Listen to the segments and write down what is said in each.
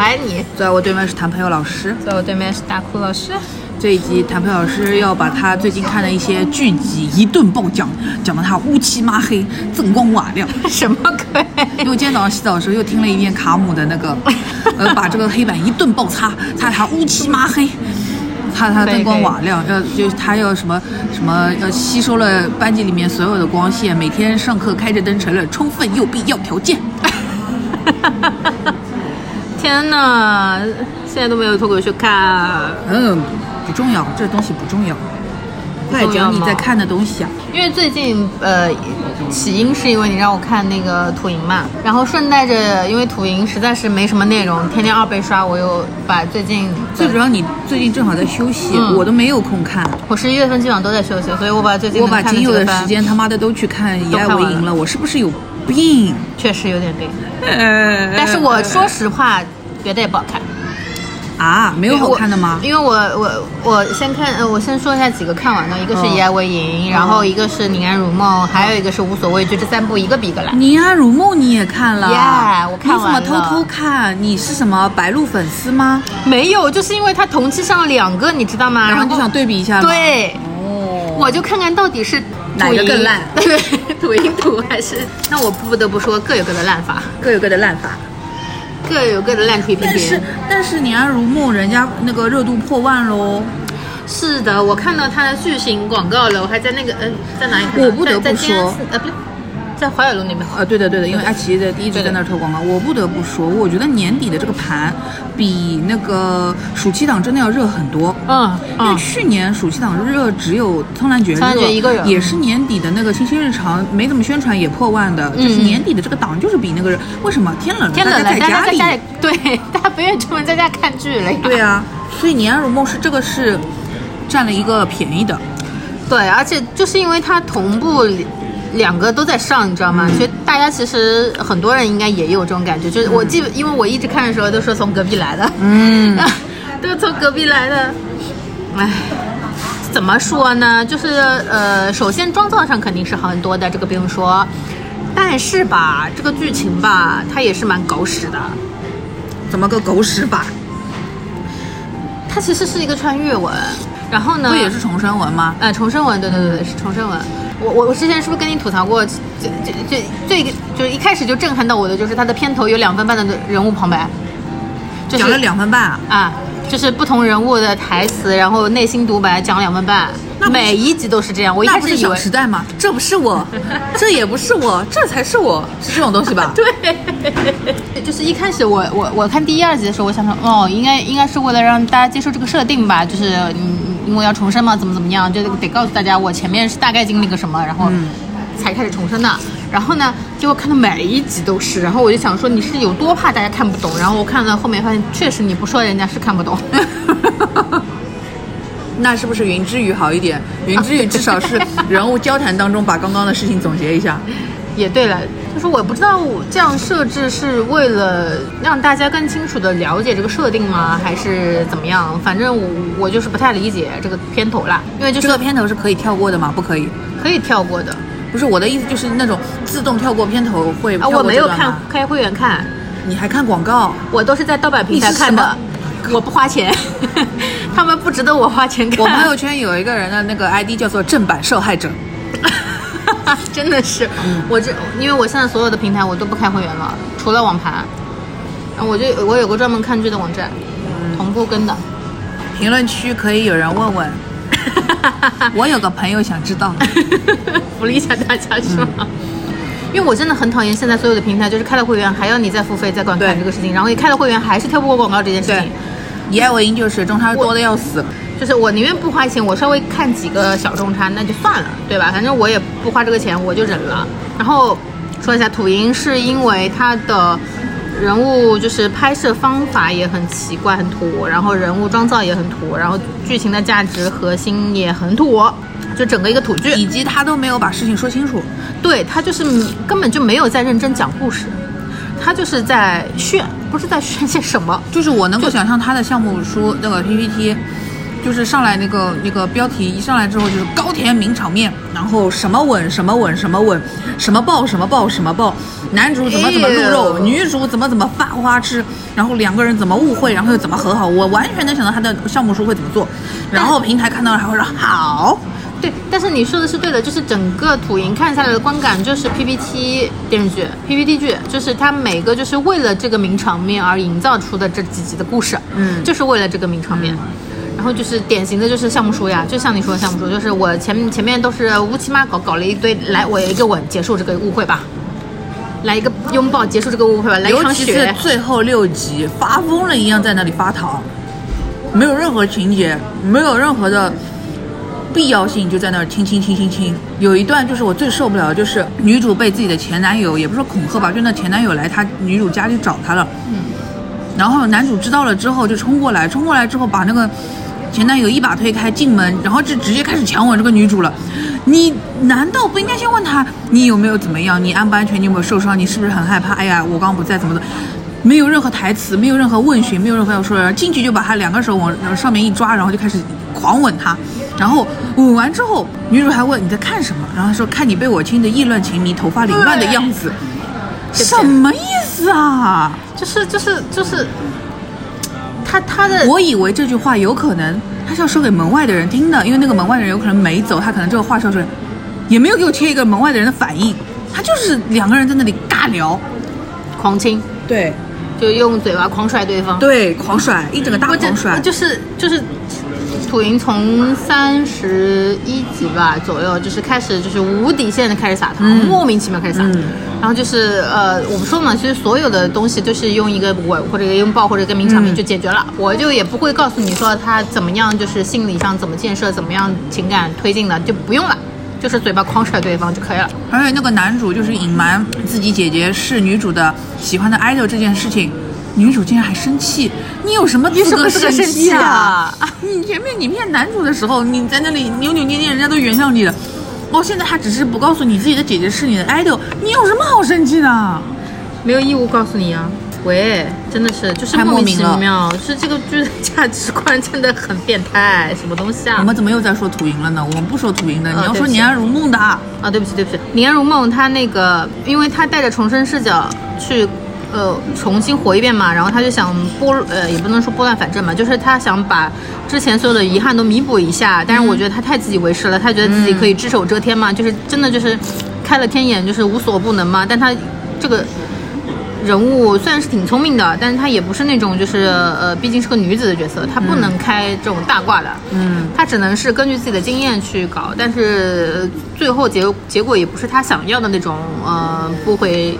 你打的比我快，我抢。抢拍你。坐在我对面是谭朋友老师，在我对面是大哭老师。这一集谭朋友老师要把他最近看的一些剧集一顿爆讲，讲的他乌漆抹黑、锃光瓦亮。什么鬼？因为今天早上洗澡的时候又听了一遍卡姆的那个，呃，把这个黑板一顿爆擦，擦他乌漆抹黑。擦他灯光瓦亮，要就他要什么什么要吸收了班级里面所有的光线，每天上课开着灯成了充分又必要条件。天哪，现在都没有脱口秀看。嗯，不重要，这东西不重要。快讲你在看的东西啊！因为最近呃，起因是因为你让我看那个土银嘛，然后顺带着因为土银实在是没什么内容，天天二倍刷，我又把最近最主要你最近正好在休息，我都没有空看。我十一月份基本上都在休息，所以我把最近我把仅有的时间他妈的都去看《以爱为营》了，我是不是有病？确实有点病。但是我说实话，别的也不好看。啊，没有好看的吗？因为我我我先看，呃，我先说一下几个看完的，一个是《以爱为营》，然后一个是《宁安如梦》，还有一个是《无所畏惧》，这三部一个比一个烂。《宁安如梦》你也看了？耶，我看完了。你怎么偷偷看？你是什么白鹿粉丝吗？没有，就是因为它同期上了两个，你知道吗？然后就想对比一下。对，哦，我就看看到底是哪个更烂，对，土银土还是？那我不得不说各有各的烂法，各有各的烂法。各有各的烂出一片天。但是但是《宁安如梦》人家那个热度破万喽。是的，我看到他的巨型广告了，我还在那个嗯，在哪里？我不得不说，呃，不对。在淮海路那边呃，对的对的，因为爱奇艺的一直在那儿投广告。我不得不说，我觉得年底的这个盘比那个暑期档真的要热很多。嗯，因为去年暑期档热只有《苍兰诀》热，一个人，也是年底的那个《清新日常》没怎么宣传也破万的，就是年底的这个档就是比那个热。为什么？天冷了，天冷了，在家里，对，大家不愿意出门，在家看剧了呀。对啊，所以《年安如梦》是这个是占了一个便宜的。对，而且就是因为它同步。两个都在上，你知道吗？所以大家其实很多人应该也有这种感觉，就是我记，因为我一直看的时候都说从隔壁来的，嗯，都从隔壁来的。唉，怎么说呢？就是呃，首先妆造上肯定是好很多的，这个不用说。但是吧，这个剧情吧，它也是蛮狗屎的。怎么个狗屎法？它其实是一个穿越文，然后呢？不也是重生文吗？呃，重生文，对对对对，是重生文。我我我之前是不是跟你吐槽过？最最最最就是一开始就震撼到我的，就是它的片头有两分半的人物旁白，就讲了两分半啊！啊，就是不同人物的台词，然后内心独白讲两分半，每一集都是这样。我一开始以为小时代吗？这不是我，这也不是我，这才是我，是这种东西吧？对，就是一开始我我我看第一二集的时候，我想说，哦，应该应该是为了让大家接受这个设定吧，就是嗯。因为要重生嘛，怎么怎么样，就得告诉大家我前面是大概经历个什么，然后才开始重生的。然后呢，结果看到每一集都是，然后我就想说你是有多怕大家看不懂。然后我看到后面发现，确实你不说人家是看不懂。那是不是云之羽好一点？云之羽至少是人物交谈当中把刚刚的事情总结一下。也对了，就是我不知道这样设置是为了让大家更清楚的了解这个设定吗，还是怎么样？反正我我就是不太理解这个片头啦，因为就这个片头是可以跳过的吗？不可以，可以跳过的。不是我的意思，就是那种自动跳过片头会啊，我没有看开会员看，你还看广告？我都是在盗版平台看的，我不花钱，他们不值得我花钱看。我朋友圈有一个人的那个 ID 叫做正版受害者。真的是，我这因为我现在所有的平台我都不开会员了，除了网盘，我就我有个专门看剧的网站，同步跟的。评论区可以有人问问，我有个朋友想知道，福利一下大家是吗？因为我真的很讨厌现在所有的平台，就是开了会员还要你再付费再观看这个事情，然后你开了会员还是跳不过广告这件事情。以爱为营就是中差多的要死。就是我宁愿不花钱，我稍微看几个小中差那就算了，对吧？反正我也不花这个钱，我就忍了。然后说一下土银，是因为它的人物就是拍摄方法也很奇怪，很土，然后人物妆造也很土，然后剧情的价值核心也很土，就整个一个土剧，以及他都没有把事情说清楚。对他就是根本就没有在认真讲故事，他就是在炫，不是在炫些什么。就是我能够想象他的项目书那个 PPT。就是上来那个那个标题一上来之后就是高甜名场面，然后什么吻什么吻什么吻，什么抱什么抱什么抱，男主怎么怎么露肉，女主怎么怎么发花痴，然后两个人怎么误会，然后又怎么和好，我完全能想到他的项目书会怎么做，然后平台看到了还会说好，对，但是你说的是对的，就是整个土银看下来的观感就是 PPT 电视剧、PPT 剧，就是它每个就是为了这个名场面而营造出的这几集的故事，嗯就是为了这个名场面。然后就是典型的就是项目书呀，就像你说的项目书，就是我前前面都是乌漆嘛搞搞了一堆，来我一个吻结束这个误会吧，来一个拥抱结束这个误会吧，来一尤其是，最后六集发疯了一样在那里发糖，没有任何情节，没有任何的必要性，就在那儿亲亲亲亲亲。有一段就是我最受不了的，就是女主被自己的前男友，也不是说恐吓吧，就那前男友来她女主家里找她了，嗯，然后男主知道了之后就冲过来，冲过来之后把那个前男友一把推开进门，然后就直接开始强吻这个女主了。你难道不应该先问他你有没有怎么样？你安不安全？你有没有受伤？你是不是很害怕？哎呀，我刚刚不在，怎么的？没有任何台词，没有任何问询，没有任何要说的，进去就把他两个手往上面一抓，然后就开始狂吻他。然后吻完之后，女主还问你在看什么，然后说看你被我亲的意乱情迷、头发凌乱的样子，什么意思啊？就是就是就是，他他的我以为这句话有可能他是要说给门外的人听的，因为那个门外的人有可能没走，他可能这个话说出来，也没有给我贴一个门外的人的反应，他就是两个人在那里尬聊，狂亲，对。就用嘴巴狂甩对方。对，狂甩一整个大狂甩，就是就是，土银从三十一集吧左右，就是开始就是无底线的开始撒糖，嗯莫名其妙开始撒。嗯然后就是呃，我们说嘛，其实所有的东西都是用一个吻或者一个拥抱或者一个名场面嗯就解决了。我就也不会告诉你说他怎么样，就是心理上怎么建设，怎么样情感推进的，就不用了，就是嘴巴狂甩对方就可以了。而且那个男主就是隐瞒自己姐姐是女主的喜欢的 idol 这件事情，女主竟然还生气，你有什么资格什么资格生气啊？啊你前面你骗男主的时候，你在那里扭扭捏捏，人家都原谅你了。哦，现在他只是不告诉你自己的姐姐是你的 idol，你有什么好生气的？没有义务告诉你啊。喂，真的是就是太莫名其妙，就是这个剧的价值观真的很变态，什么东西啊？我们怎么又在说土银了呢？我们不说土银的，你要说宁安如梦的。啊，对不起，对不起，《宁安如梦》他那个，因为他带着重生视角去，呃，重新活一遍嘛，然后他就想拨，呃，也不能说拨乱反正嘛，就是他想把之前所有的遗憾都弥补一下。但是我觉得他太自以为是了，他觉得自己可以只手遮天嘛，就是真的就是开了天眼，就是无所不能嘛。但他这个。人物虽然是挺聪明的，但是她也不是那种就是呃，毕竟是个女子的角色，她不能开这种大挂的。嗯，她只能是根据自己的经验去搞，但是呃最后结结果也不是她想要的那种呃不回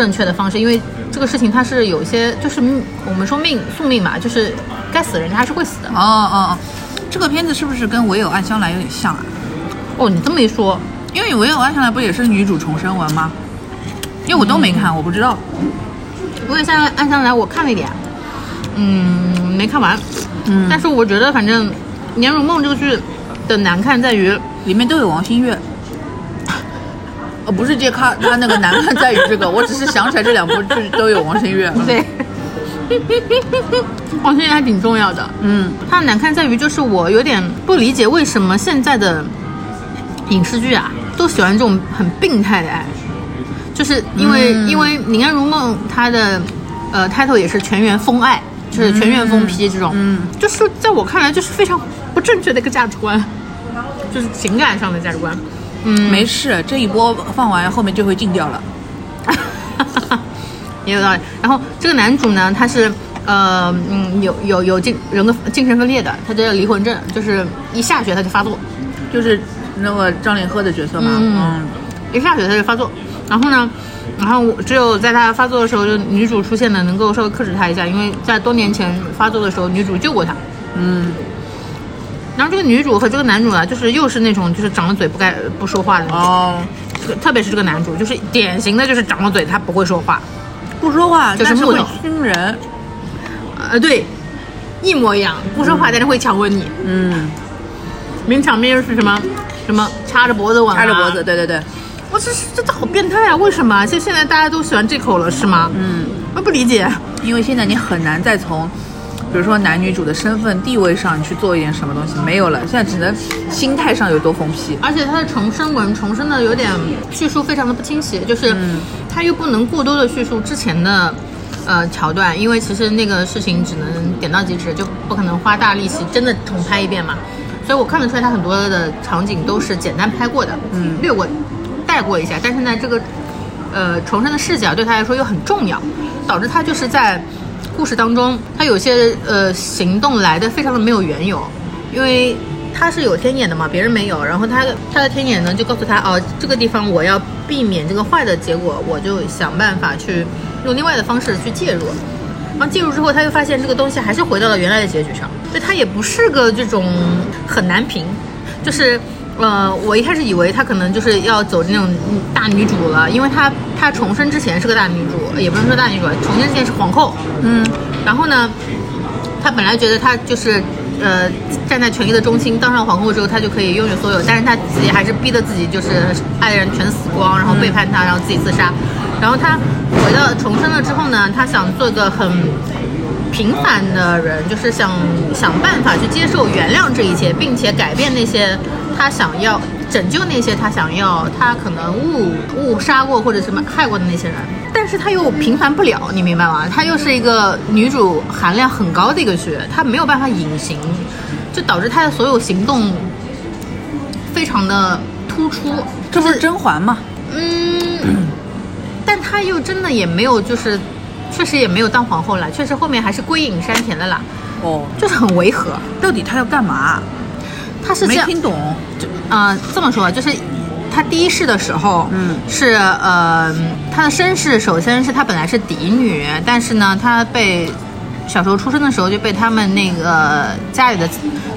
正确的方式，因为这个事情它是有一些就是我们说命宿命嘛，就是该死的人他还是会死的。哦哦哦，这个片子是不是跟《唯有暗香来》有点像啊？哦，你这么一说，因为《唯有暗香来》不也是女主重生文吗？因为我都没看，我不知道。唯有暗暗香来我看了一点，嗯，没看完，嗯但是我觉得反正《年如梦》这个剧的难看在于。里面都有王心月。呃，不是这看他那个难看 在于这个，我只是想起来这两部剧都有王心月。对，王心月还挺重要的。嗯，它的难看在于，就是我有点不理解为什么现在的影视剧啊，都喜欢这种很病态的爱，就是因为、嗯因为《宁安如梦》它的呃 title 也是全员疯爱，就是全员疯批这种，嗯就是在我看来就是非常不正确的一个价值观，就是情感上的价值观。嗯，没事，这一波放完后面就会禁掉了。也有道理。然后这个男主呢，他是呃嗯有有有精人格精神分裂的，他叫离魂症，就是一下雪他就发作，就是那个张凌赫的角色嘛。嗯一下雪他就发作。然后呢，然后只有在他发作的时候，就女主出现了，能够稍微克制他一下，因为在多年前发作的时候，女主救过他。嗯然后这个女主和这个男主啊，就是又是那种就是长了嘴不该不说话的那种，哦，这个特别是这个男主，就是典型的就是长了嘴他不会说话，不说话，但是会就是木头亲人。呃对，一模一样，不说话但是会强吻你。嗯，名场面又是什么什么掐着脖子吻、啊，掐着脖子，。对对对。我这是真的好变态啊！为什么？现现在大家都喜欢这口了是吗？嗯，我不理解。因为现在你很难再从比如说男女主的身份地位上，你去做一点什么东西，没有了，现在只能心态上有多疯批。而且他的重生文重生的有点叙述非常的不清晰，就是他又不能过多的叙述之前的呃桥段，因为其实那个事情只能点到即止，就不可能花大力气真的重拍一遍嘛。所以我看得出来，他很多的场景都是简单拍过的，嗯，略过带过一下，但是呢，这个呃重生的视角对他来说又很重要，导致他就是在故事当中，他有些呃行动来的非常的没有缘由，因为他是有天眼的嘛，别人没有，然后他他的天眼呢就告诉他哦，这个地方我要避免这个坏的结果，我就想办法去用另外的方式去介入。然后介入之后，他又发现这个东西还是回到了原来的结局上，所以他也不是个这种很难评，就是呃，我一开始以为她可能就是要走那种大女主了，因为她她重生之前是个大女主，也不能说大女主，重生之前是皇后，嗯，然后呢，她本来觉得她就是呃站在权力的中心，当上皇后之后，她就可以拥有所有，但是她自己还是逼得自己就是爱的人全死光，然后背叛她，然后自己自杀，然后她回到重生了之后呢，她想做个很平凡的人，就是想想办法去接受、原谅这一切，并且改变那些他想要拯救那些他想要他可能误误杀过或者什么害过的那些人，但是他又平凡不了，你明白吗？他又是一个女主含量很高的一个剧，他没有办法隐形，就导致他的所有行动非常的突出，这不是甄嬛吗？嗯，但她又真的也没有，就是确实也没有当皇后了，确实后面还是归隐山田的啦，哦，就是很违和。到底他要干嘛？她是没听懂。呃，这么说就是。他第一世的时候，嗯。是呃，他的身世首先是他本来是嫡女，但是呢，他被小时候出生的时候就被他们那个家里的，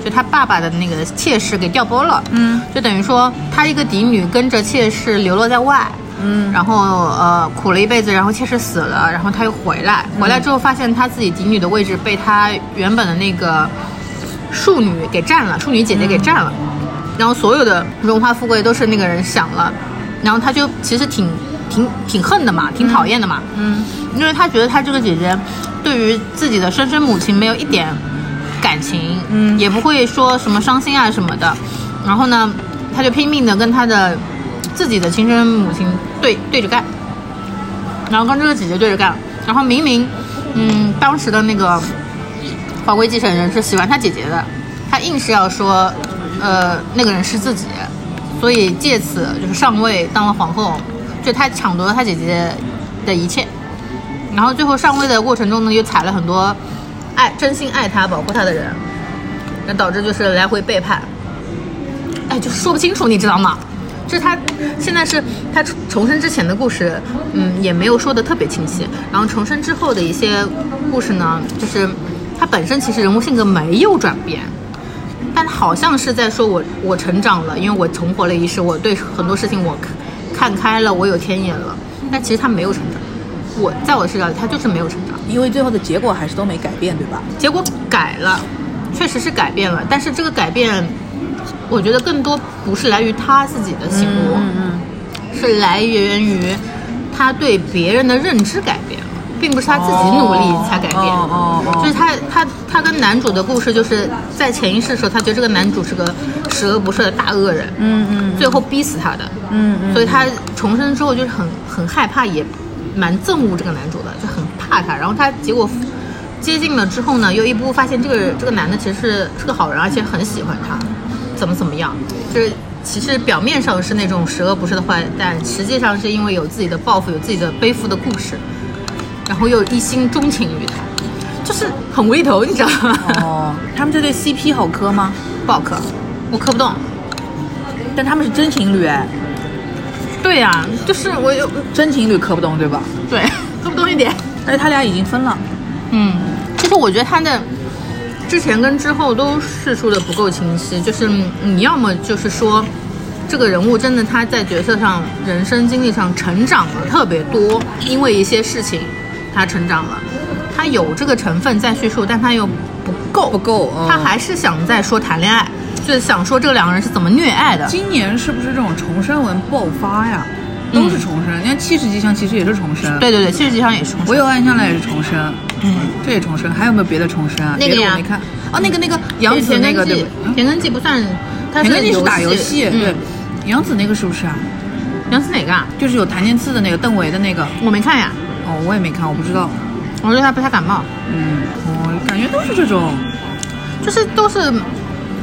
就他爸爸的那个妾室给调拨了，嗯，就等于说他一个嫡女跟着妾室流落在外，嗯。然后呃苦了一辈子，然后妾室死了，然后他又回来，回来之后发现他自己嫡女的位置被他原本的那个庶女给占了，庶女姐姐给占了，然后所有的荣华富贵都是那个人享了，然后他就其实挺挺挺恨的嘛，挺讨厌的嘛，嗯。因为他觉得他这个姐姐对于自己的生身母亲没有一点感情，嗯。也不会说什么伤心啊什么的，然后呢，他就拼命的跟他的自己的亲生母亲对对着干，然后跟这个姐姐对着干，然后明明，嗯，当时的那个皇贵继承人是喜欢他姐姐的，他硬是要说，呃，那个人是自己，所以借此就是上位当了皇后，就他抢夺了他姐姐的一切，然后最后上位的过程中呢，又踩了很多爱真心爱他、保护他的人，那导致就是来回背叛，哎，就说不清楚，你知道吗？就是他现在是他重生之前的故事，嗯，也没有说的特别清晰。然后重生之后的一些故事呢，就是他本身其实人物性格没有转变，但好像是在说我我成长了，因为我重活了一世，我对很多事情我看看开了，我有天眼了。但其实他没有成长，我在我视角里他就是没有成长。因为最后的结果还是都没改变，对吧？结果改了，确实是改变了，但是这个改变，我觉得更多不是来于他自己的醒悟，嗯是来源于他对别人的认知改变了，并不是他自己努力才改变。哦哦哦就是他他他跟男主的故事，就是在潜意识的时候，他觉得这个男主是个十恶不赦的大恶人，嗯嗯。最后逼死他的，嗯嗯。所以他重生之后就是很很害怕，也蛮憎恶这个男主的，就很怕他。然后他结果接近了之后呢，又一步步发现这个这个男的其实是是个好人，而且很喜欢他，怎么怎么样，就是其实表面上是那种十恶不赦的坏蛋，实际上是因为有自己的抱负，有自己的背负的故事，然后又一心钟情于他，就是很无厘头，你知道吗？哦，他们这对 CP 好磕吗？不好磕，我磕不动。但他们是真情侣哎，对呀、就是我有真情侣磕不动对吧？对磕不动一点。而且他俩已经分了。嗯，其实我觉得他的之前跟之后都叙述的不够清晰，就是你要么就是说这个人物真的他在角色上、人生经历上成长了特别多，因为一些事情他成长了，他有这个成分在叙述，但他又不够，不够嗯他还是想在说谈恋爱，就是想说这两个人是怎么虐爱的。今年是不是这种重生文爆发呀？都是重生。你看七十吉祥其实也是重生，对对对，七十吉祥也是重生。我有暗香来也是重生，嗯，这也重生。还有没有别的重生啊？那个我没看。哦，那个那个杨紫那个对记不？嗯田根记不算，它田根记是打游戏，对嗯。。杨紫那个是不是啊？杨紫哪个啊？就是有檀健次的那个邓为的那个。我没看呀，哦，我也没看，我不知道。我对他不太感冒，嗯，我感觉都是这种。就是都是，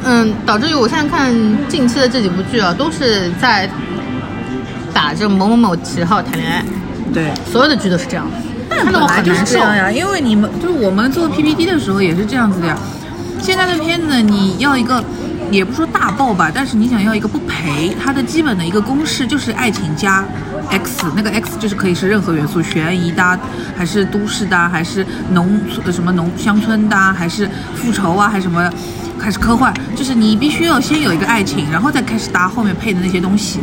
嗯，导致于我现在看近期的这几部剧啊，都是在打着某某某旗号谈恋爱，对，所有的剧都是这样的，看得我本来就是。这样呀，因为你们就是我们做 PPT 的时候也是这样子的呀。现在的片子你要一个，也不说大爆吧，但是你想要一个不赔，它的基本的一个公式就是爱情加 X，那个 X 就是可以是任何元素，悬疑的，还是都市的，还是农什么农乡村的，还是复仇啊，还是什么，还是科幻，就是你必须要先有一个爱情，然后再开始搭后面配的那些东西。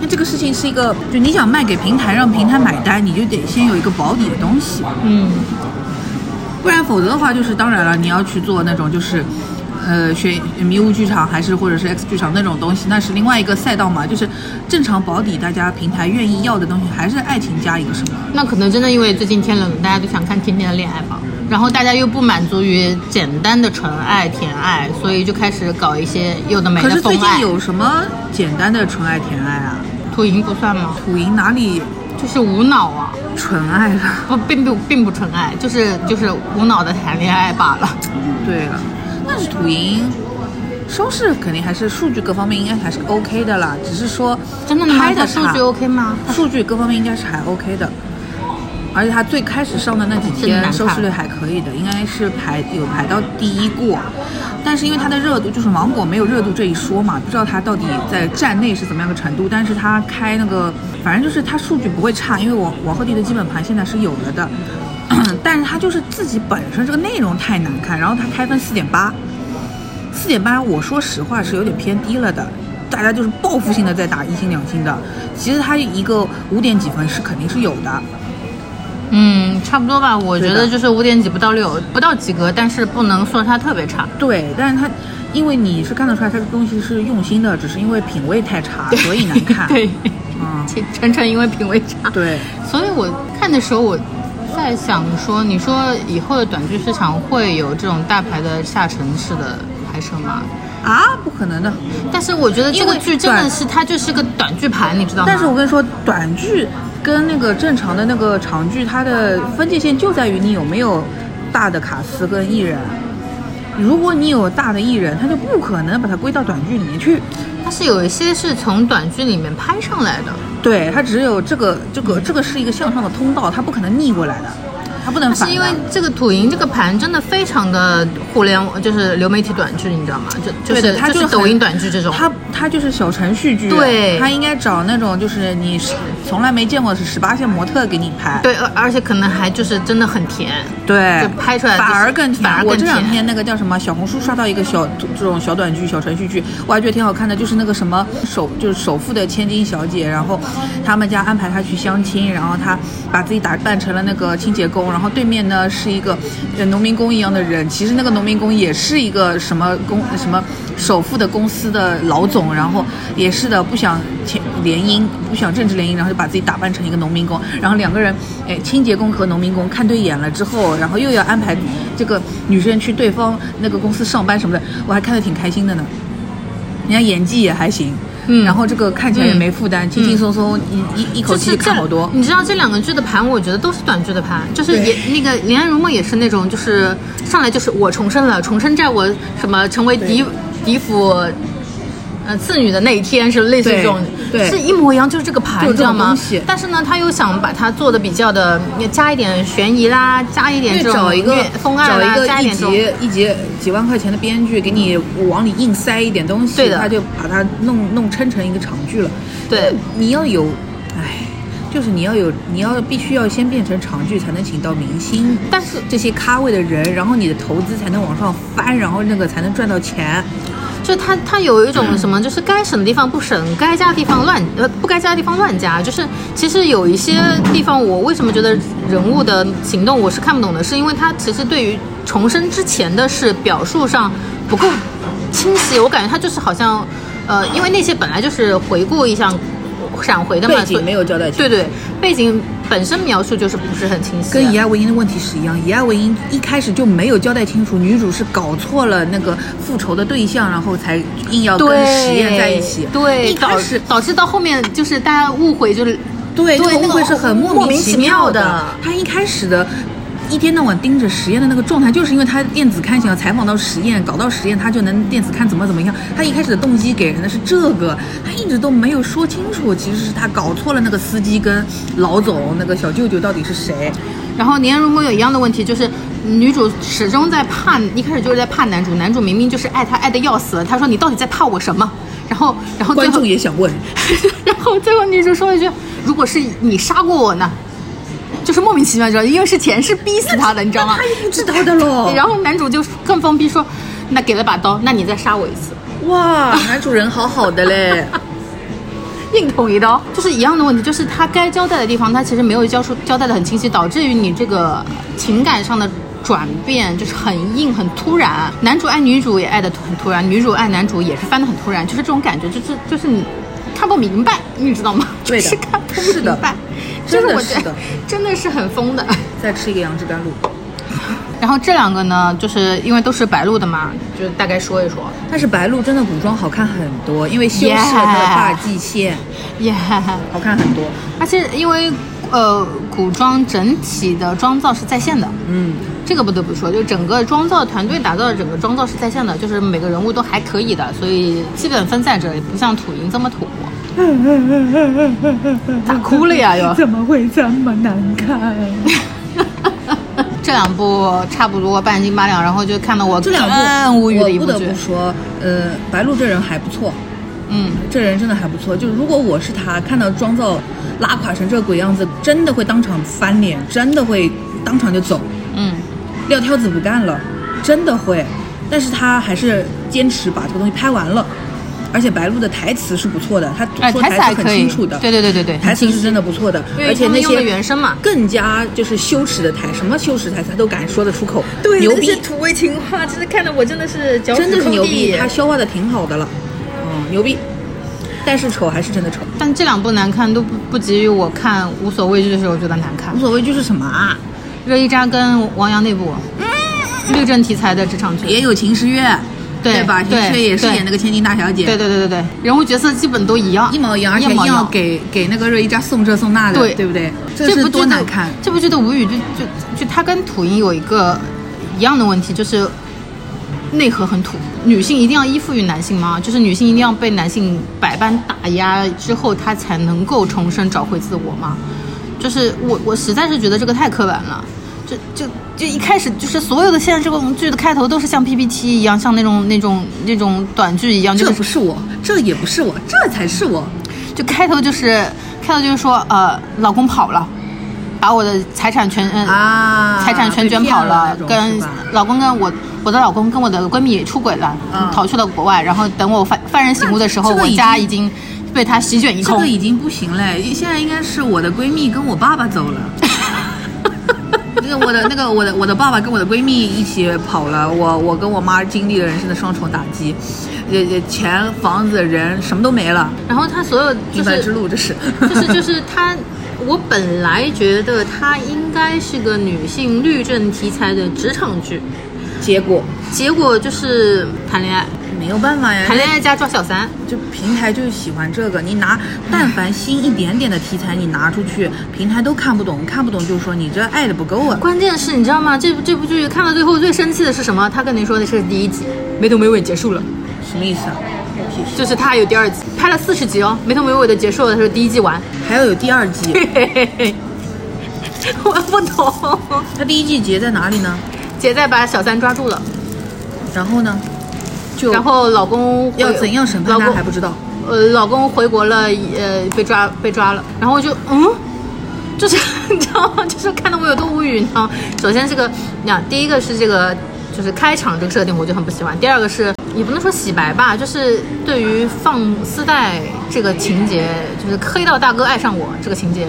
那这个事情是一个，就你想卖给平台，让平台买单，你就得先有一个保底的东西。嗯，不然否则的话，就是当然了，你要去做那种就是，呃，选迷雾剧场还是或者是 X 剧场那种东西，那是另外一个赛道嘛。就是正常保底，大家平台愿意要的东西还是爱情加一个什么。那可能真的因为最近天冷，大家都想看甜甜的恋爱吧，然后大家又不满足于简单的纯爱甜爱，所以就开始搞一些有的没的可是最。近有什么简单的纯爱甜爱啊？土银不算吗？土银哪里就是无脑啊，纯爱了？不，并不并不纯爱，就是就是无脑的谈恋爱罢了。对了，但是土银收视肯定还是数据各方面应该还是 OK 的啦，只是说真的吗？拍的数据 OK 吗？数据各方面应该是还 OK 的，而且它最开始上的那几天收视率还可以的，应该是排有排到第一过。但是因为它的热度，就是芒果没有热度这一说嘛，不知道它到底在站内是怎么样的程度。但是它开那个，反正就是它数据不会差，因为我王鹤棣的基本盘现在是有了的，但是他就是自己本身这个内容太难看，然后他开分四点八，四点八，我说实话是有点偏低了的。大家就是报复性的在打一星两星的，其实他一个五点几分是肯定是有的。嗯，差不多吧。我觉得就是五点几不到六，不到及格，但是不能说它特别差。对，但是它，因为你是看得出来它这东西是用心的，只是因为品味太差，所以难看。对，嗯，晨晨因为品味差。对，所以我看的时候，我在想说，你说以后的短剧市场会有这种大牌的下沉式的拍摄吗？啊，不可能的。但是我觉得这个剧真的是它就是个短剧盘，你知道吗？但是我跟你说，短剧跟那个正常的那个长剧，它的分界线就在于你有没有大的卡司跟艺人。如果你有大的艺人，他就不可能把它归到短剧里面去。它是有一些是从短剧里面拍上来的，对，它只有这个这个这个是一个向上的通道，它不可能逆过来的，它不能反的。但是因为这个土银这个盘真的非常的互联网，就是流媒体短剧，你知道吗？就就是它就是抖音短剧这种。它它就是小程序剧，对它应该找那种就是你从来没见过是十八线模特给你拍，对，而而且可能还就是真的很甜，对就拍出来反就是而更甜。反而更我这两天那个叫什么小红书刷到一个小这种小短剧、小程序剧，我还觉得挺好看的，就是那个什么首就是首富的千金小姐，然后他们家安排她去相亲，然后她把自己打扮成了那个清洁工，然后然后对面呢是一个农民工一样的人，其实那个农民工也是一个什么公什么首富的公司的老总，然后也是的不想联姻，不想政治联姻，然后就把自己打扮成一个农民工，然后两个人哎清洁工和农民工看对眼了之后，然后又要安排这个女生去对方那个公司上班什么的，我还看得挺开心的呢。人家演技也还行，嗯然后这个看起来也没负担，轻轻松松一一一口气看好多。你知道这两个剧的盘，我觉得都是短剧的盘，就是也那个《林安如梦》也是那种，就是上来就是我重生了，重生在我什么成为嫡嫡府。呃，次女的那一天是类似这种，是一模一样，就是这个盘，就这你知道吗？但是呢，他又想把它做的比较的，加一点悬疑啦，加一点，这种找一个虐疯爱啦，找一个一加一点这种集一集几万块钱的编剧，给你往里硬塞一点东西，对的他就把它弄弄撑成一个长剧了。对，你要有，哎，就是你要有，你要必须要先变成长剧，才能请到明星，但是这些咖位的人，然后你的投资才能往上翻，然后那个才能赚到钱。就他他有一种什么，就是该省的地方不省，该加的地方乱呃不该加的地方乱加。就是其实有一些地方，我为什么觉得人物的行动我是看不懂的，是因为他其实对于重生之前的事表述上不够清晰，我感觉他就是好像呃，因为那些本来就是回顾一下。闪回的嘛，背景没有交代清楚对对，背景本身描述就是不是很清晰。跟以爱为营的问题是一样，以爱为营一开始就没有交代清楚，女主是搞错了那个复仇的对象，然后才硬要跟实验在一起。对，一开导始导致到后面就是大家误会，就是对对那个这个误会是很莫莫名其妙的他一开始的。一天到晚盯着实验的那个状态，就是因为他电子刊想要采访到实验，搞到实验，他就能电子刊怎么怎么样。他一开始的动机给人的是这个，他一直都没有说清楚，其实是他搞错了那个司机跟老总那个小舅舅到底是谁。然后年如果有一样的问题，就是女主始终在怕，一开始就是在怕男主，男主明明就是爱她爱的要死，他说你到底在怕我什么？然后然后最观众也想问，然后最后女主说了一句：“如果是你杀过我呢？”就是莫名其妙，你知道，因为是前世逼死他的，你知道吗？他也不知道的喽。然后男主就更疯逼说：“那给了把刀，那你再杀我一次，哇，男主人好好的嘞。硬捅一刀。”就是一样的问题，就是他该交代的地方，他其实没有交出交代的很清晰，导致于你这个情感上的转变就是很硬很突然。男主爱女主也爱的很突然，女主爱男主也是翻的很突然，就是这种感觉，就是就是你看不明白，你知道吗？对的 就是看不是的明白，就是我觉得真的是的 真的是很疯的。再吃一个杨枝甘露。然后这两个呢，就是因为都是白鹿的嘛，就大概说一说。但是白鹿真的古装好看很多，因为修饰了她的发际线耶、好看很多。而且因为呃古装整体的妆造是在线的，嗯，这个不得不说，就整个妆造团队打造的整个妆造是在线的，就是每个人物都还可以的，所以基本分在这里不像土银这么土。咋哭了呀又？怎么会这么难看？这两部差不多半斤八两，然后就看到我这两部更无语的一部剧我不得不。说，呃，白鹿这人还不错，嗯，这人真的还不错。就如果我是他，看到妆造拉垮成这个鬼样子，真的会当场翻脸，真的会当场就走，嗯，撂挑子不干了，真的会。但是他还是坚持把这个东西拍完了，而且白鹿的台词是不错的，他哎，说台词很，清楚的，对对对对对，台词是真的不错的，因为而且那他们用的些原声嘛。更加就是羞耻的台，什么羞耻台词他都敢说得出口，对牛逼，土味情话，真的看得我真的是脚真的是牛逼，他消化的挺好的了，嗯，牛逼。但是丑还是真的丑，但这两部难看都不不及于我看《无所畏惧》的时候觉得难看。无。所畏惧是什么啊，热依扎跟王阳那部，律政题材的职场剧，也有秦时月，对吧？秦对时月也是演那个千金大小姐，对对对对对，人物角色基本都一样，一模一样，而且硬要一模一样。给给那个热依扎送这送那的，对对不对？这部剧难看，这部剧的无语就就就它跟土银有一个一样的问题，就是内核很土。女性一定要依附于男性吗？就是女性一定要被男性百般打压之后，她才能够重生找回自我吗？就是我我实在是觉得这个太刻板了。就就就一开始就是所有的现在这种剧的开头都是像 PPT 一样，像那种那种那种短剧一样，就这是不是我，这也不是我，这才是我。就开头就是开头就是说呃，老公跑了，把我的财产全嗯、啊财产全卷跑了，了跟老公跟我我的老公跟我的闺蜜出轨了，嗯逃去了国外，然后等我犯犯人醒悟的时候，我家已经被他席卷一空这个。已经不行嘞，现在应该是我的闺蜜跟我爸爸走了。那个我的那个我的我的爸爸跟我的闺蜜一起跑了，我我跟我妈经历了人生的双重打击，也也钱房子人什么都没了，然后他所有就平凡之路这是。就是就是他，我本来觉得他应该是个女性律政题材的职场剧，结果？结果就是谈恋爱，没有办法呀，谈恋爱加抓小三。就平台就喜欢这个，你拿但凡新一点点的题材你拿出去，平台都看不懂，看不懂就说你这爱的不够啊。关键是你知道吗？这部这部剧看到最后最生气的是什么？他跟你说的是第一集，没头没尾结束了，什么意思啊？就是他还有第二集，拍了四十集哦，没头没尾的结束了，他说第一季完。还要有第二季，我不懂。他第一季结在哪里呢？结在把小三抓住了，然后呢？就然后老公要怎样审判老公他还不知道。呃，老公回国了，呃，被抓被抓了，然后我就嗯，就是 你知道吗？就是看得我有多无语，你知道吗？首先这个，你看，第一个是这个，就是开场这个设定，我就很不喜欢；第二个是也不能说洗白吧，就是对于放丝带这个情节，就是黑道大哥爱上我这个情节。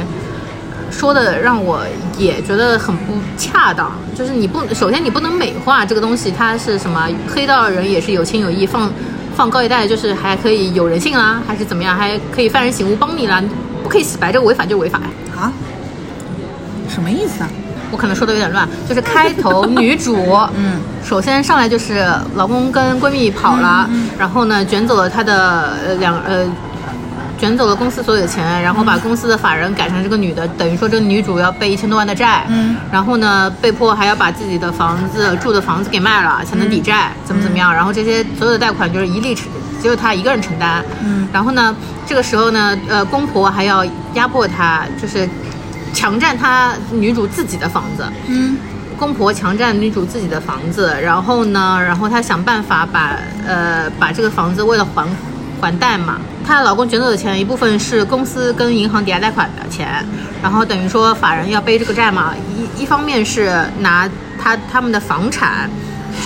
说的让我也觉得很不恰当，就是你不首先你不能美化这个东西，它是什么黑道人也是有情有义，放放高利贷就是还可以有人性啦，还是怎么样，还可以犯人醒悟帮你啦，不可以洗白，这个违法就违法呀。啊？什么意思啊？我可能说的有点乱，就是开头 女主，嗯，首先上来就是老公跟闺蜜跑了，然后呢卷走了她的呃两呃。卷走了公司所有的钱，然后把公司的法人改成这个女的，等于说这个女主要背一千多万的债，嗯，然后呢被迫还要把自己的房子住的房子给卖了才能抵债，怎么怎么样，然后这些所有的贷款就是一力承，只有她一个人承担，嗯，然后呢这个时候呢，呃公婆还要压迫她，就是强占她女主自己的房子，嗯。公婆强占女主自己的房子，然后呢，然后她想办法把呃把这个房子为了还还贷嘛，她老公卷走的钱一部分是公司跟银行抵押贷款的钱，然后等于说法人要背这个债嘛，一一方面是拿他他们的房产。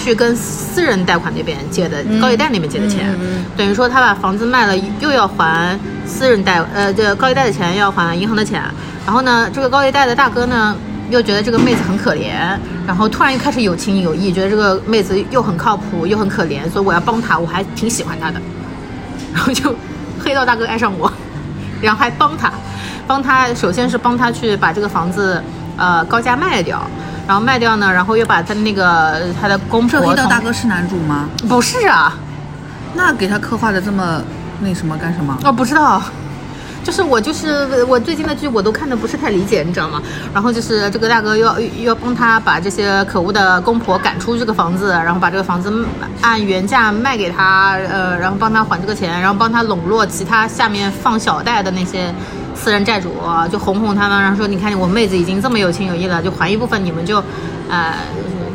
去跟私人贷款那边借的高利贷那边借的钱，等于说他把房子卖了，又要还私人贷呃这高利贷的钱，要还银行的钱。然后呢，这个高利贷的大哥呢，又觉得这个妹子很可怜，然后突然又开始有情有义，觉得这个妹子又很靠谱又很可怜，所以我要帮她，我还挺喜欢她的。然后就黑道大哥爱上我，然后还帮他，帮他首先是帮他去把这个房子呃高价卖掉，然后卖掉呢，然后又把他那个他的公婆这黑道大哥是男主吗？不是啊，那给他刻画的这么那什么干什么？哦不知道。就是我就是我最近的剧我都看的不是太理解，你知道吗？然后就是这个大哥又要要帮他把这些可恶的公婆赶出这个房子，然后把这个房子按原价卖给他，呃，然后帮他还这个钱，然后帮他笼络其他下面放小贷的那些私人债主，就哄哄他们，然后说你看我妹子已经这么有情有义了，就还一部分，你们就，呃，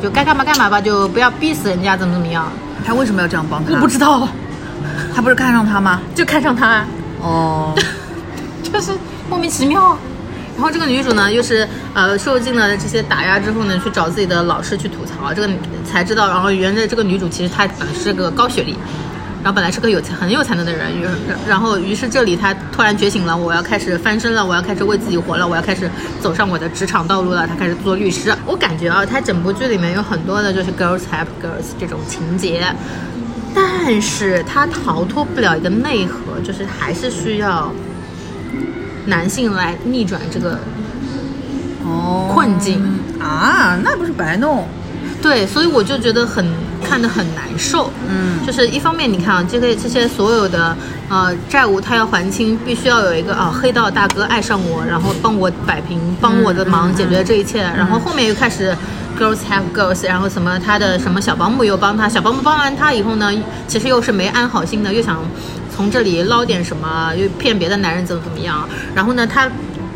就该干嘛干嘛吧，就不要逼死人家，怎么怎么样？他为什么要这样帮他？我不知道，他不是看上他吗？就看上他。哦，就是莫名其妙。然后这个女主呢，又是呃受尽了这些打压之后呢，去找自己的老师去吐槽，这个才知道，然后原来这个女主其实她本是个高学历，然后本来是个有才很有才能的人，于然后于是这里她突然觉醒了，我要开始翻身了，我要开始为自己活了，我要开始走上我的职场道路了，她开始做律师。我感觉啊，她整部剧里面有很多的就是 girls help girls 这种情节。但是她逃脱不了一个内核，就是还是需要男性来逆转这个哦，困境啊，那不是白弄？对，所以我就觉得很看得很难受。嗯就是一方面，你看啊，这个这些所有的呃债务，他要还清，必须要有一个啊黑道大哥爱上我，然后帮我摆平，帮我的忙，解决这一切。然后后面又开始 girls have girls，然后什么他的什么小保姆又帮他，小保姆帮完他以后呢，其实又是没安好心的，又想从这里捞点什么，又骗别的男人怎么怎么样。然后呢，他。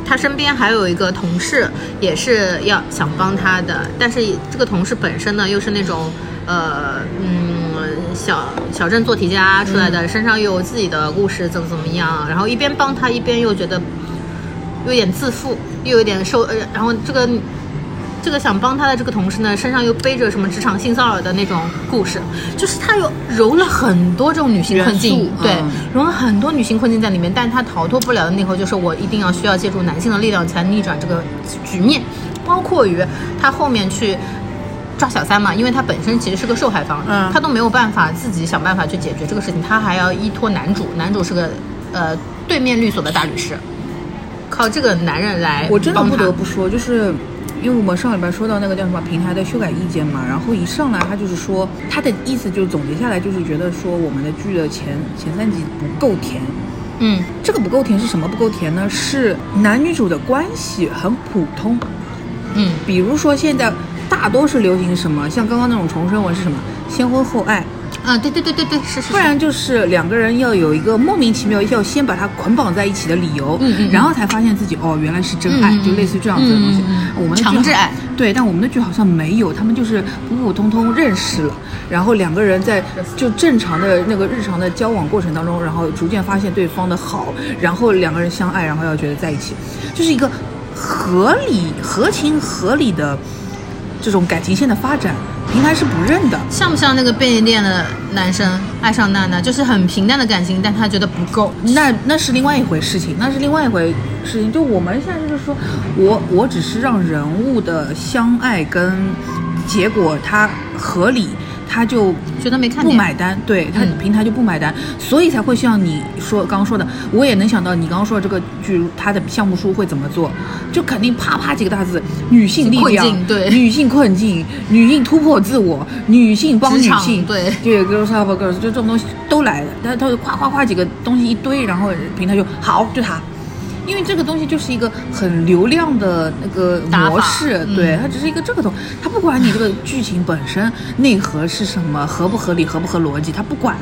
他身边还有一个同事，也是要想帮他的，但是这个同事本身呢，又是那种呃嗯小小镇做题家出来的，身上又有自己的故事，怎么怎么样，然后一边帮他，一边又觉得有点自负，又有点受，呃，然后这个这个想帮他的这个同事呢，身上又背着什么职场性骚扰的那种故事，就是他有揉了很多这种女性困境素，对嗯，融了很多女性困境在里面，但他逃脱不了的内核就是我一定要需要借助男性的力量才逆转这个局面，包括于他后面去。抓小三嘛，因为他本身其实是个受害方，嗯。他都没有办法自己想办法去解决这个事情，他还要依托男主，男主是个呃对面律所的大律师，靠这个男人来我真的不得不说，就是因为我们上礼拜说到那个叫什么平台的修改意见嘛，然后一上来他就是说，他的意思就是总结下来就是觉得说我们的剧的前前三集不够甜。嗯这个不够甜是什么不够甜呢？是男女主的关系很普通，嗯比如说现在大多是流行什么，像刚刚那种重生文是什么先婚后爱，啊，对对对对对，是是是，不然就是两个人要有一个莫名其妙要先把它捆绑在一起的理由，嗯嗯嗯。然后才发现自己哦原来是真爱，就类似于这样子的东西。我们强制爱，对，但我们的剧好像没有，他们就是普普通通认识了，然后两个人在就正常的那个日常的交往过程当中，然后逐渐发现对方的好，然后两个人相爱，然后要觉得在一起，就是一个合理、合情合理的这种感情线的发展，平台是不认的。像不像那个便利店的男生爱上娜娜，就是很平淡的感情，但他觉得不够。那那是另外一回事情，那是另外一回事情。就我们现在就是说，我我只是让人物的相爱跟结果它合理，他就觉得没看点不买单，对他嗯平台就不买单，所以才会像你说刚刚说的，我也能想到你刚刚说的这个剧，他的项目书会怎么做，就肯定啪啪几个大字，女性力量困，对。女性困境，女性突破自我，女性帮女性，对。就 girls help girls，就这种东西都来了，但他就夸夸夸几个东西一堆，然后平台就好，就它。因为这个东西就是一个很流量的那个模式，嗯对，它只是一个这个东，它不管你这个剧情本身内核是什么，合不合理，合不合逻辑，它不管。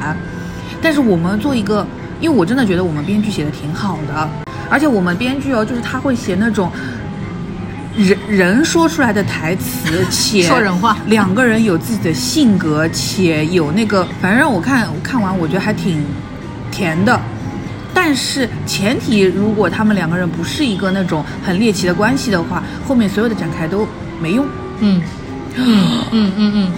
但是我们做一个，因为我真的觉得我们编剧写的挺好的，而且我们编剧哦，就是他会写那种人人说出来的台词，且 说人话两个人有自己的性格，且有那个，反正让我看看完，我觉得还挺甜的。但是前提，如果他们两个人不是一个那种很猎奇的关系的话，后面所有的展开都没用。嗯嗯嗯嗯嗯，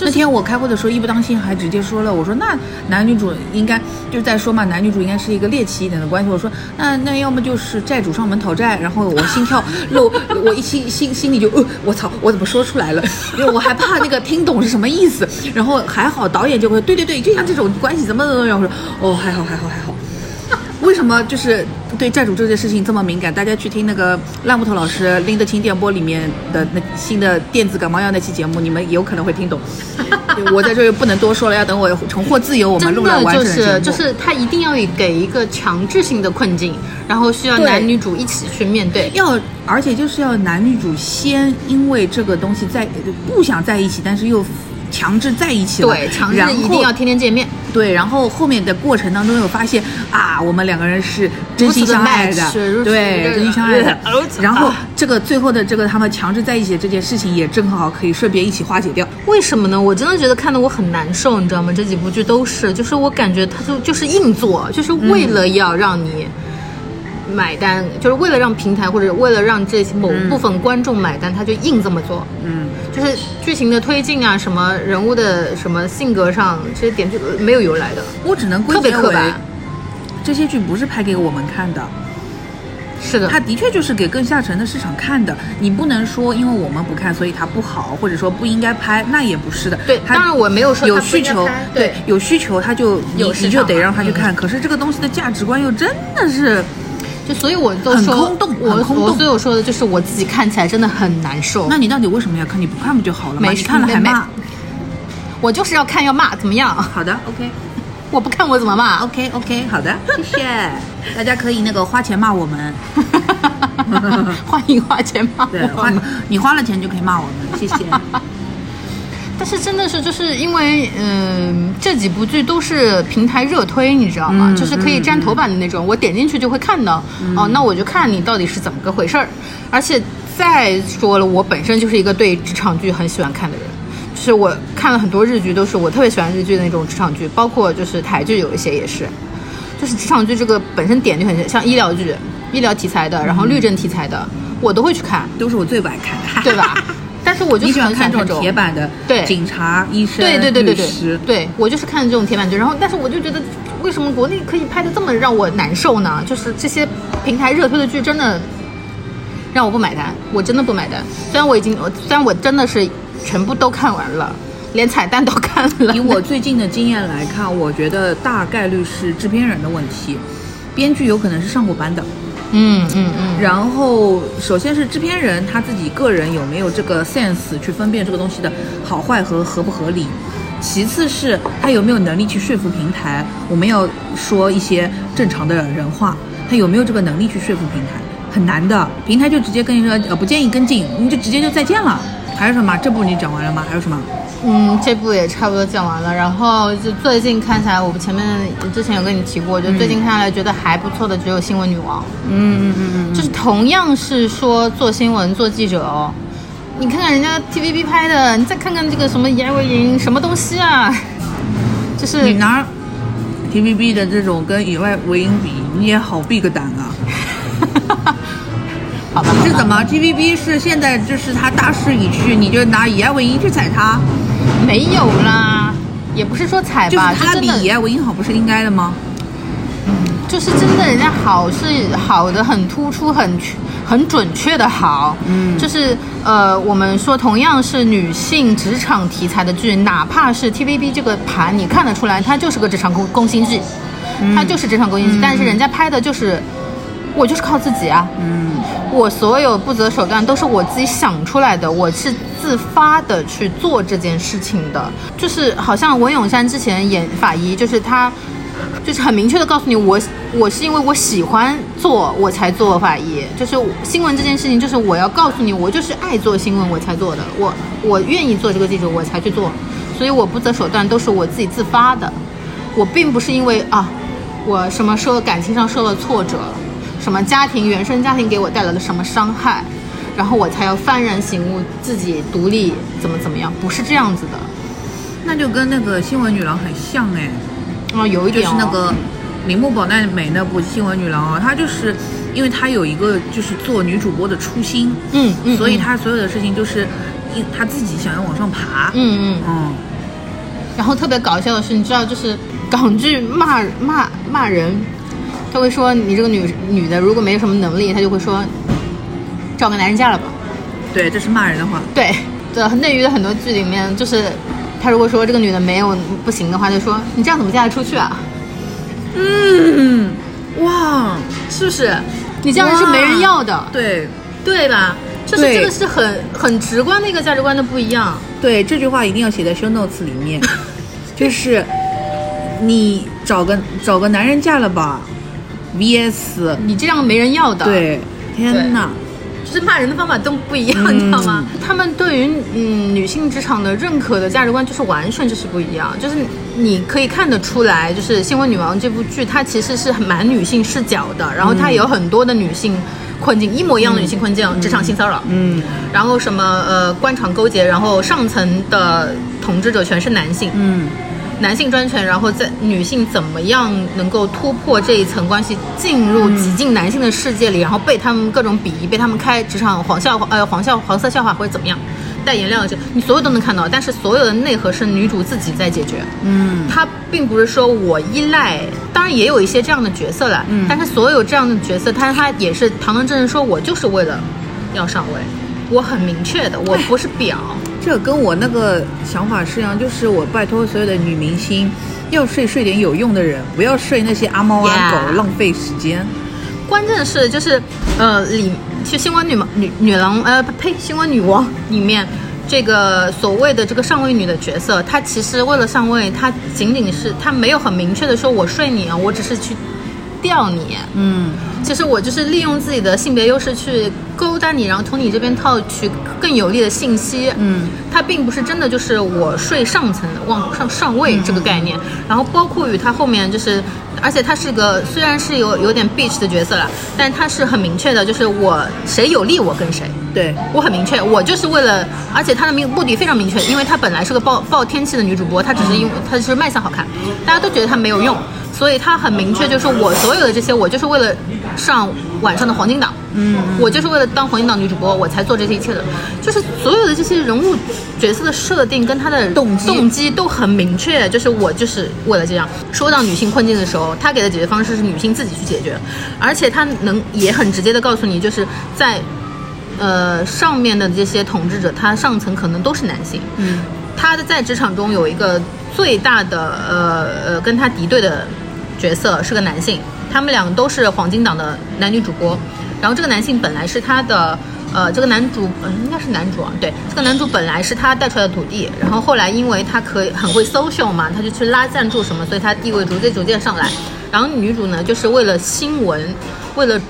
那天我开会的时候，一不当心还直接说了，我说那男女主应该就是在说嘛，男女主应该是一个猎奇一点的关系。我说那那要么就是债主上门讨债，然后我心跳 漏，我一心心心里就呃我操，我怎么说出来了？因为我还怕那个听懂是什么意思。然后还好导演就会对对对，就像这种关系怎么怎么，然后我说哦还好还好还好。为什么就是对债主这件事情这么敏感？大家去听那个烂木头老师拎得清电波里面的那新的电子感冒药那期节目，你们有可能会听懂。我在这儿不能多说了，要等我重获自由，我们录了完整的节目。是就是他一定要给一个强制性的困境，然后需要男女主一起去面对。要，而且就是要男女主先因为这个东西在不想在一起，但是又强制在一起了，对，强制一定要天天见面。对，然后后面的过程当中又发现啊，我们两个人是真心相爱的对，真心相爱的。然后啊这个最后的这个他们强制在一起的这件事情，也正好可以顺便一起化解掉。为什么呢？我真的觉得看得我很难受，你知道吗？这几部剧都是，就是我感觉他就就是硬做，就是为了要让你买单，就是为了让平台或者为了让这些某部分观众买单，他就硬这么做。嗯，就是剧情的推进啊，什么人物的什么性格上这些点就没有由来的，我只能归特别结为。这些剧不是拍给我们看的，是的，它的确就是给更下沉的市场看的。你不能说因为我们不看，所以它不好，或者说不应该拍，那也不是的。它对当然我没有说有需求，对对，有需求他就你就得让他去看。可是这个东西的价值观又真的是。就所以我都说很空洞我很空洞我所以我说的就是我自己看起来真的很难受。那你到底为什么要看？你不看不就好了吗？没你看了还骂？我就是要看要骂怎么样？好的，OK 我不看我怎么骂？OK OK，好的，谢谢。大家可以那个花钱骂我们，欢迎花钱骂对，花我们。你花了钱就可以骂我们，谢谢。但是真的是就是因为嗯、这几部剧都是平台热推，你知道吗？嗯就是可以占头版的那种，我点进去就会看到。哦，那我就看你到底是怎么个回事儿。而且再说了，我本身就是一个对职场剧很喜欢看的人。就是我看了很多日剧，都是我特别喜欢日剧的那种职场剧，包括就是台剧有一些也是，就是职场剧这个本身点就很像医疗剧、医疗题材的，然后律政题材的，我都会去看，都是我最不爱看的，对吧？但是我就是喜欢看这种铁板的，对警察、医生、对对对对对，对，我就是看这种铁板剧，然后但是我就觉得，为什么国内可以拍的这么让我难受呢？就是这些平台热推的剧真的让我不买单，我真的不买单。虽然我已经，虽然我真的是全部都看完了，连彩蛋都看了。以我最近的经验来看，我觉得大概率是制片人的问题，编剧有可能是上过班的。嗯嗯嗯，然后，首先是制片人他自己个人有没有这个 sense 去分辨这个东西的好坏和合不合理，其次是他有没有能力去说服平台。我们要说一些正常的人话，他有没有这个能力去说服平台？很难的，平台就直接跟你说，呃，不建议跟进，你就直接就再见了。还有什么？这部你讲完了吗？还有什么？嗯，这部也差不多讲完了。然后就最近看起来，我前面之前有跟你提过，就最近看下来觉得还不错的只有《新闻女王》。嗯嗯嗯嗯，就是同样是说做新闻、做记者哦，你看看人家 TVB 拍的，你再看看这个什么《言为营》什么东西啊，就是你拿 TVB 的这种跟以外为营比，你也好 big 胆啊！是怎么？TVB 是现在就是他大势已去，你就拿以爱为营去踩他，没有啦，也不是说踩就是吧，他比以爱为营好，不是应该的吗？就是真的，人家好是好的很突出、很很准确的好。嗯，就是呃，我们说同样是女性职场题材的剧，哪怕是 TVB 这个盘，你看得出来，它就是个职场攻攻心剧，它就是职场攻心剧，但是人家拍的就是。我就是靠自己啊，嗯，我所有不择手段都是我自己想出来的，我是自发的去做这件事情的，就是好像文咏珊之前演法医，就是他，就是很明确的告诉你，我我是因为我喜欢做我才做法医，就是新闻这件事情，就是我要告诉你，我就是爱做新闻我才做的，我我愿意做这个记者我才去做，所以我不择手段都是我自己自发的，我并不是因为啊，我什么受感情上受了挫折。什么家庭原生家庭给我带来了什么伤害，然后我才要幡然醒悟，自己独立怎么怎么样？不是这样子的，那就跟那个新闻女郎很像哎，啊，有一点就是那个铃木保奈美那部新闻女郎啊，她就是因为她有一个就是做女主播的初心，嗯嗯，所以她所有的事情就是因她自己想要往上爬，嗯嗯。嗯，然后特别搞笑的是，你知道，就是港剧骂骂骂人。他会说你这个女女的如果没有什么能力，他就会说找个男人嫁了吧。对，这是骂人的话。对，对，内娱的很多剧里面，就是他如果说这个女的没有不行的话，就说你这样怎么嫁得出去啊？嗯，哇，是不是？你这样是没人要的。对，对吧？就是这个是很很直观的一个价值观的不一样。对，这句话一定要写在 show notes 里面，就是你找个找个男人嫁了吧。V.S. 你这样没人要的。对，天哪，就是骂人的方法都不一样，你知道吗？他们对于嗯女性职场的认可的价值观就是完全就是不一样。就是你可以看得出来，就是《新闻女王》这部剧，它其实是蛮女性视角的，然后它有很多的女性困境，一模一样的女性困境，职场性骚扰，嗯，然后什么呃官场勾结，然后上层的统治者全是男性，嗯。男性专权，然后在女性怎么样能够突破这一层关系，进入挤进男性的世界里，然后被他们各种鄙夷，被他们开职场黄笑话，呃，黄笑黄色笑话或者怎么样，带颜料这你所有都能看到，但是所有的内核是女主自己在解决。嗯，她并不是说我依赖，当然也有一些这样的角色了，嗯，但是所有这样的角色，她她也是堂堂正正说，我就是为了要上位，我很明确的，我不是表。这跟我那个想法是一样，就是我拜托所有的女明星，要睡睡点有用的人，不要睡那些阿猫阿狗，浪费时间。关键是就是，呃，里去新闻女女女郎，呃，呸，新闻女王里面，这个所谓的这个上位女的角色，她其实为了上位，她仅仅是她没有很明确的说，我睡你啊，我只是去。钓你，嗯，其实我就是利用自己的性别优势去勾搭你，然后从你这边套取更有利的信息，嗯，它并不是真的就是我睡上层往上上位这个概念，然后包括与他后面就是，而且他是个虽然是有有点 bitch 的角色了，但他是很明确的，就是我谁有利我跟谁，对。我很明确，我就是为了，而且他的目目的非常明确，因为他本来是个报报天气的女主播，她只是因为她是卖相好看，大家都觉得她没有用。所以他很明确，就是我所有的这些，我就是为了上晚上的黄金档，嗯，我就是为了当黄金档女主播，我才做这些一切的。就是所有的这些人物角色的设定跟他的动机动机都很明确，就是我就是为了这样。说到女性困境的时候，他给的解决方式是女性自己去解决，而且他能也很直接的告诉你，就是在呃上面的这些统治者，他上层可能都是男性，嗯，他的在职场中有一个最大的呃呃跟他敌对的。角色是个男性，他们俩都是黄金档的男女主播。然后这个男性本来是他的，呃，这个男主，嗯，应该是男主啊，对，这个男主本来是他带出来的徒弟，然后后来因为他可以很会 social 嘛，他就去拉赞助什么，所以他地位逐渐逐渐上来。然后女主呢，就是为了新闻，为了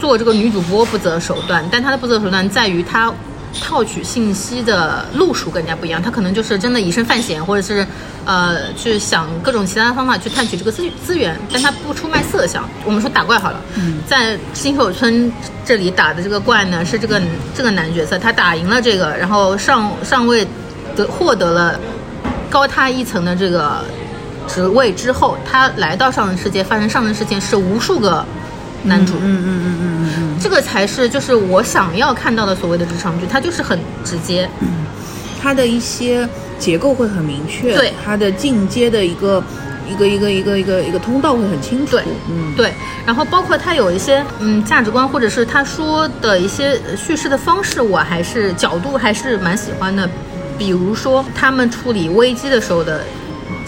做这个女主播不择手段，但她的不择手段在于她。套取信息的路数跟人家不一样，他可能就是真的以身犯险，或者是，呃，去想各种其他的方法去探取这个资资源，但他不出卖色相。我们说打怪好了，在新手村这里打的这个怪呢，是这个这个男角色，他打赢了这个，然后上上位得获得了高他一层的这个职位之后，他来到上人世界，发生上人事件是无数个。男主，嗯嗯嗯嗯嗯嗯，这个才是就是我想要看到的所谓的职场剧，它就是很直接，它的一些结构会很明确，对它的进阶的一个一个一个一个一个一个通道会很清楚。对，嗯，对，然后包括他有一些嗯价值观，或者是他说的一些叙事的方式，我还是角度还是蛮喜欢的。比如说他们处理危机的时候的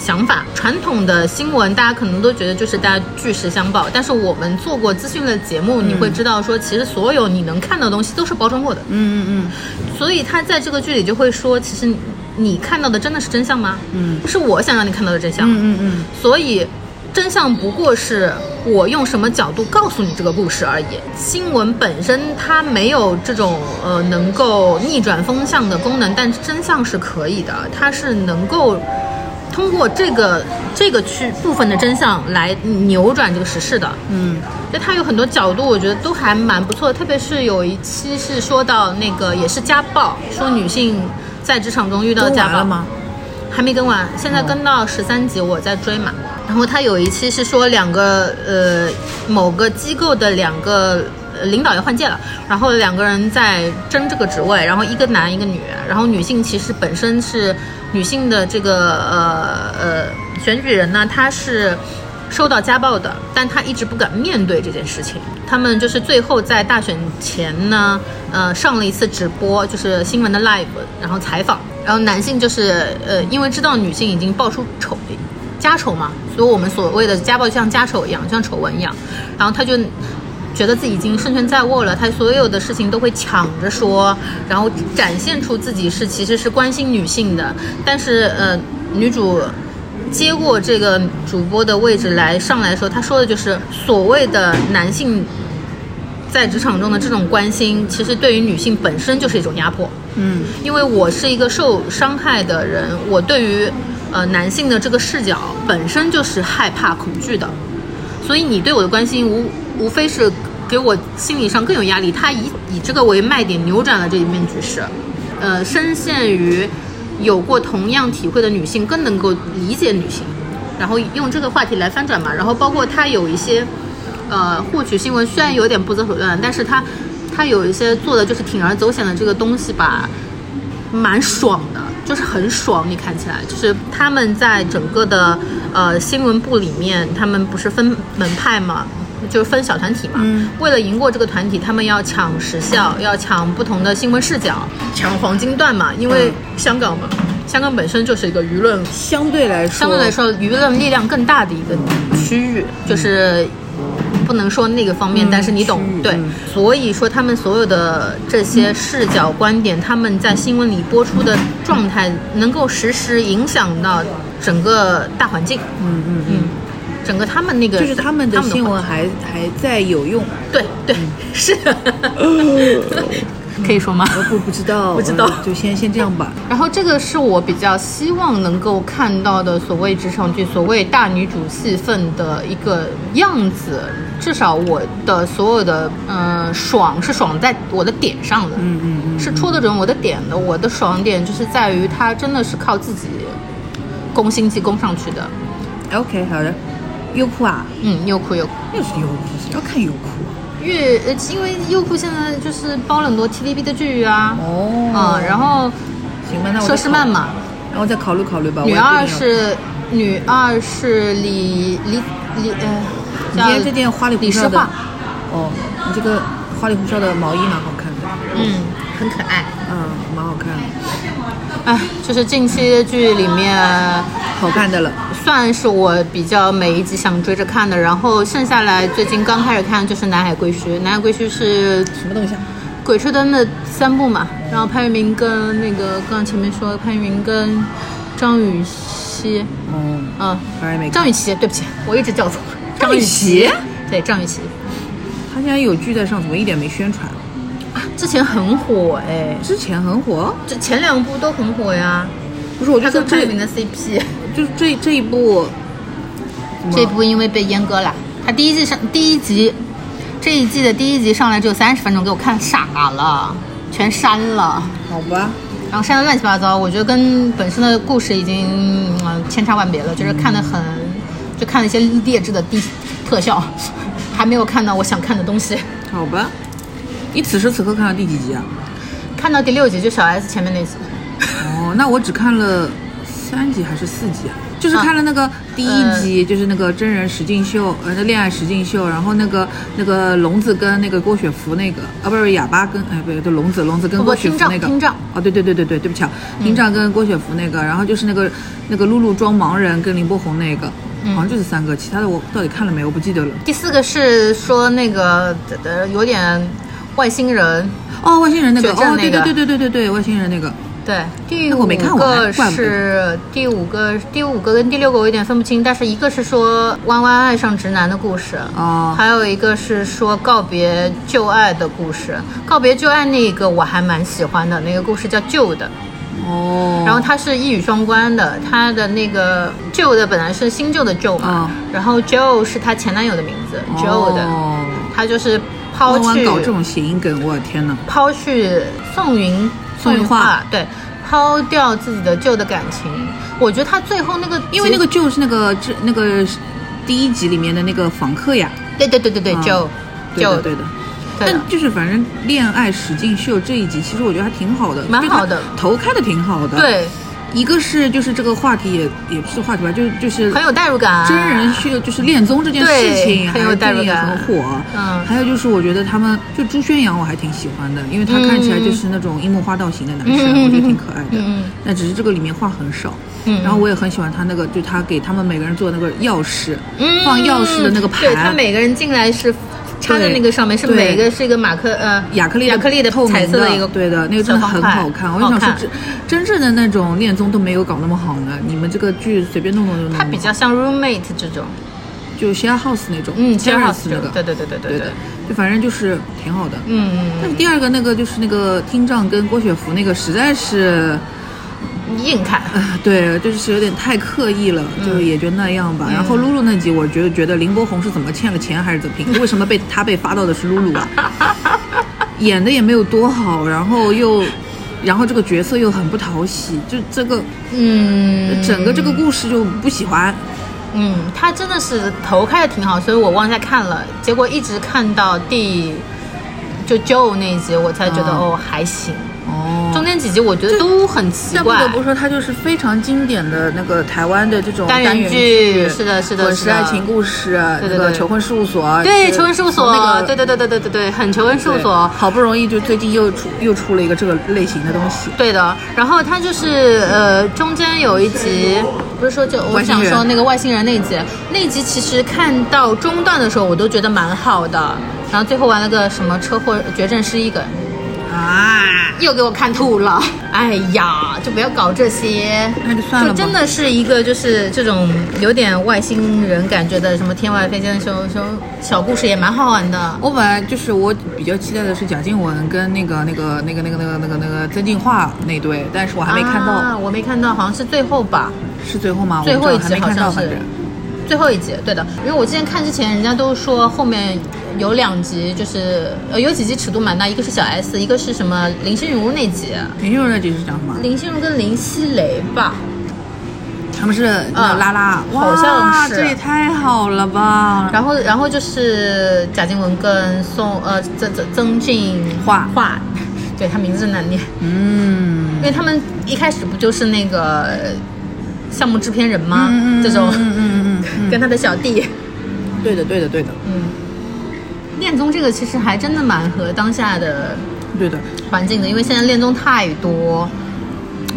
想法，传统的新闻大家可能都觉得就是大家据实相报，但是我们做过资讯类节目，你会知道说，其实所有你能看到的东西都是包装过的。嗯嗯所以他在这个剧里就会说，其实你看到的真的是真相吗？嗯，是我想让你看到的真相。嗯嗯嗯所以，真相不过是我用什么角度告诉你这个故事而已。新闻本身它没有这种呃能够逆转风向的功能，但真相是可以的，它是能够通过这个这个区部分的真相来扭转这个时事的。嗯就它有很多角度，我觉得都还蛮不错。特别是有一期是说到那个也是家暴，说女性在职场中遇到跟家暴了吗？还没跟完，现在跟到十三集，我在追嘛。然后他有一期是说两个呃某个机构的两个呃领导要换届了，然后两个人在争这个职位，然后一个男一个女，然后女性其实本身是女性的这个呃呃选举人呢，她是。受到家暴的，但她一直不敢面对这件事情。他们就是最后在大选前呢，呃，上了一次直播，就是新闻的 live，然后采访。然后男性就是呃，因为知道女性已经爆出丑家丑嘛，所以我们所谓的家暴就像家丑一样，像丑闻一样。然后他就觉得自己已经胜券在握了，他所有的事情都会抢着说，然后展现出自己是其实是关心女性的。但是呃，女主接过这个主播的位置来上来的时候，他说的就是所谓的男性在职场中的这种关心，其实对于女性本身就是一种压迫。嗯因为我是一个受伤害的人，我对于呃男性的这个视角本身就是害怕、恐惧的，所以你对我的关心无无非是给我心理上更有压力。他以以这个为卖点，扭转了这一面局势，呃，深陷于有过同样体会的女性更能够理解女性，然后用这个话题来翻转嘛。然后包括他有一些呃获取新闻，虽然有点不择手段，但是他他有一些做的就是铤而走险的这个东西吧，蛮爽的，就是很爽。你看起来就是他们在整个的呃新闻部里面，他们不是分门派嘛，就是分小团体嘛。嗯为了赢过这个团体，他们要抢时效，要抢不同的新闻视角，抢黄金段嘛。因为香港嘛，香港本身就是一个舆论相对来说，相对来说舆论力量更大的一个区域，就是不能说那个方面，嗯但是你懂对嗯。所以说，他们所有的这些视角观点，他们在新闻里播出的状态，能够实时影响到整个大环境。嗯嗯嗯，整个他们那个就是他们的新闻还还在有用。对对 是，可以说吗？我不不知道，不知道呃就先先这样吧。然后这个是我比较希望能够看到的所谓职场剧，所谓大女主戏份的一个样子。至少我的所有的呃爽是爽在我的点上的，嗯嗯嗯，是戳得准我的点的。我的爽点就是在于它真的是靠自己攻心计攻上去的。OK，好的。优酷啊，嗯，优酷优酷，又是优酷，谁要看优酷啊？越呃因为优酷现在就是包了很多 TVB 的剧啊，哦啊，然后行吧，那我再佘诗曼嘛。然后再考虑考虑吧。女二是女二是李李李呃，叫你今天这件花里胡哨的李诗画，哦，你这个花里胡哨的毛衣蛮好看的，嗯，很可爱。嗯，蛮好看的，哎，就是近期的剧里面，好看的了。算是我比较每一集想追着看的。然后剩下来最近刚开始看就是《南海归墟》，《南海归墟》是什么东西啊？《鬼吹灯》的三部嘛。然后潘粤明跟那个刚刚前面说潘粤明跟张雨绮，哦，嗯，反正没看。张雨绮，对不起，我一直叫错。张雨绮对张雨绮，他现在有剧在上，怎么一点没宣传？之前很火哎，之前很火，这前两部都很火呀。不是我就他说这跟潘粤明的 CP，就是这这一部，这部因为被阉割了，他第一季上第一集，这一季的第一集上来只有三十分钟，给我看傻了，全删了，好吧？然后删的乱七八糟。我觉得跟本身的故事已经嗯千差万别了，就是看的很，就看了一些劣质的低特效，还没有看到我想看的东西。好吧。你此时此刻看到第几集啊？看到第六集就小 S 前面那集，哦，那我只看了三集还是四集啊？就是看了那个第一集，就是那个真人实境秀，呃，那恋爱实境秀，然后那个那个聋子跟那个郭雪芙那个，啊，不是哑巴跟，哎，不对，对，龙子聋子跟郭雪芙那个，听障。哦，对对对对对，对不起啊，听障跟郭雪芙那个，然后就是那个那个露露装盲人跟林柏宏那个，好像就是三个，其他的我到底看了没，我不记得了。第四个是说那个呃有点外星人，哦，外星人那个，哦，对对对对对对对，外星人那个，对，第五个是第五个，第五个跟第六个我有点分不清，但是一个是说弯弯爱上直男的故事，哦。还有一个是说告别旧爱的故事。告别旧爱那个我还蛮喜欢的，那个故事叫旧的，哦，然后它是一语双关的，它的那个旧的本来是新旧的旧嘛，哦。然后 Joe 是她前男友的名字、Joe 的，哦他就是抛弯弯去搞这种谐音梗，我的天呐。抛去宋云宋云画画，对，抛掉自己的旧的感情。我觉得他最后那个，因为那个旧是那个这那个第一集里面的那个房客呀，对对对对对，啊就就对的。对的。但就是反正恋爱使劲秀这一集，其实我觉得还挺好的，蛮好的。头开的挺好的。，对，一个是就是这个话题也也不是话题吧，就就是很有代入感。真人秀就是恋综这件事情，对很有还代入感很火。嗯还有就是我觉得他们就朱宣阳我还挺喜欢的，因为他看起来就是那种樱木花道型的男生，嗯我觉得挺可爱的。嗯那只是这个里面话很少。嗯然后我也很喜欢他那个，就他给他们每个人做那个钥匙，嗯放钥匙的那个盘。对他每个人进来是插在对那个上面，是对每个是一个马克呃亚克力亚克力的透明彩色的一个对的，那个真的很好看。我就想说，真真正的那种恋综都没有搞那么好呢。你们这个剧随便弄弄就弄。它比较像 roommate 这种，就 share house 那种，嗯 share house 那个，对对对对对对的，就反正就是挺好的。嗯嗯但是第二个那个就是那个听障跟郭雪芙那个实在是，嗯，硬看。啊，对，就是有点太刻意了，嗯就也就那样吧。然后露露那集，我觉得觉得林柏宏是怎么欠了钱还是怎么拼？为什么被 他被发到的是露露啊？演的也没有多好，然后又，然后这个角色又很不讨喜，就这个嗯，整个这个故事就不喜欢。嗯，他真的是头开的挺好，所以我往下看了，结果一直看到第就 Joe 那一集，我才觉得、哦哦还行。哦中间几集我觉得都很奇怪但不得，不说，它就是非常经典的那个台湾的这种单元元剧是的是的是的滚石爱情故事，那个对对对求婚事务所，对求婚事务所，那个对对对对对对对，很求婚事务所。好不容易就最近又出又出了一个这个类型的东西，对的，然后它就是呃，中间有一集，不是说就我想说那个外星人那一集，那集其实看到中段的时候，我都觉得蛮好的，然后最后玩了个什么车祸绝症失忆梗，啊，又给我看吐了。哎呀，就不要搞这些。那就算了吧。就真的是一个就是这种有点外星人感觉的什么天外飞仙的时候，时候小故事也蛮好玩的。我本来就是我比较期待的是贾静雯跟那个那个那个那个那个那个那个曾静华那对，但是我还没看到，啊，我没看到，好像是最后吧。是最后吗？最后一集好像是。最后一集，对的，因为我之前看之前，人家都说后面有两集，就是呃有几集尺度蛮大，一个是小 S，一个是什么林心如那集，林心如那集是讲什么？林心如跟林熙蕾吧，他们是那拉拉，嗯好像哇是这也太好了吧！然后然后就是贾静雯跟宋呃曾曾曾静华华，对他名字难念，嗯。因为他们一开始不就是那个项目制片人吗？嗯这种、嗯嗯嗯嗯跟他的小弟。嗯，对的对的对的。嗯，恋综这个其实还真的蛮合当下的对的，环境的，因为现在恋综太多。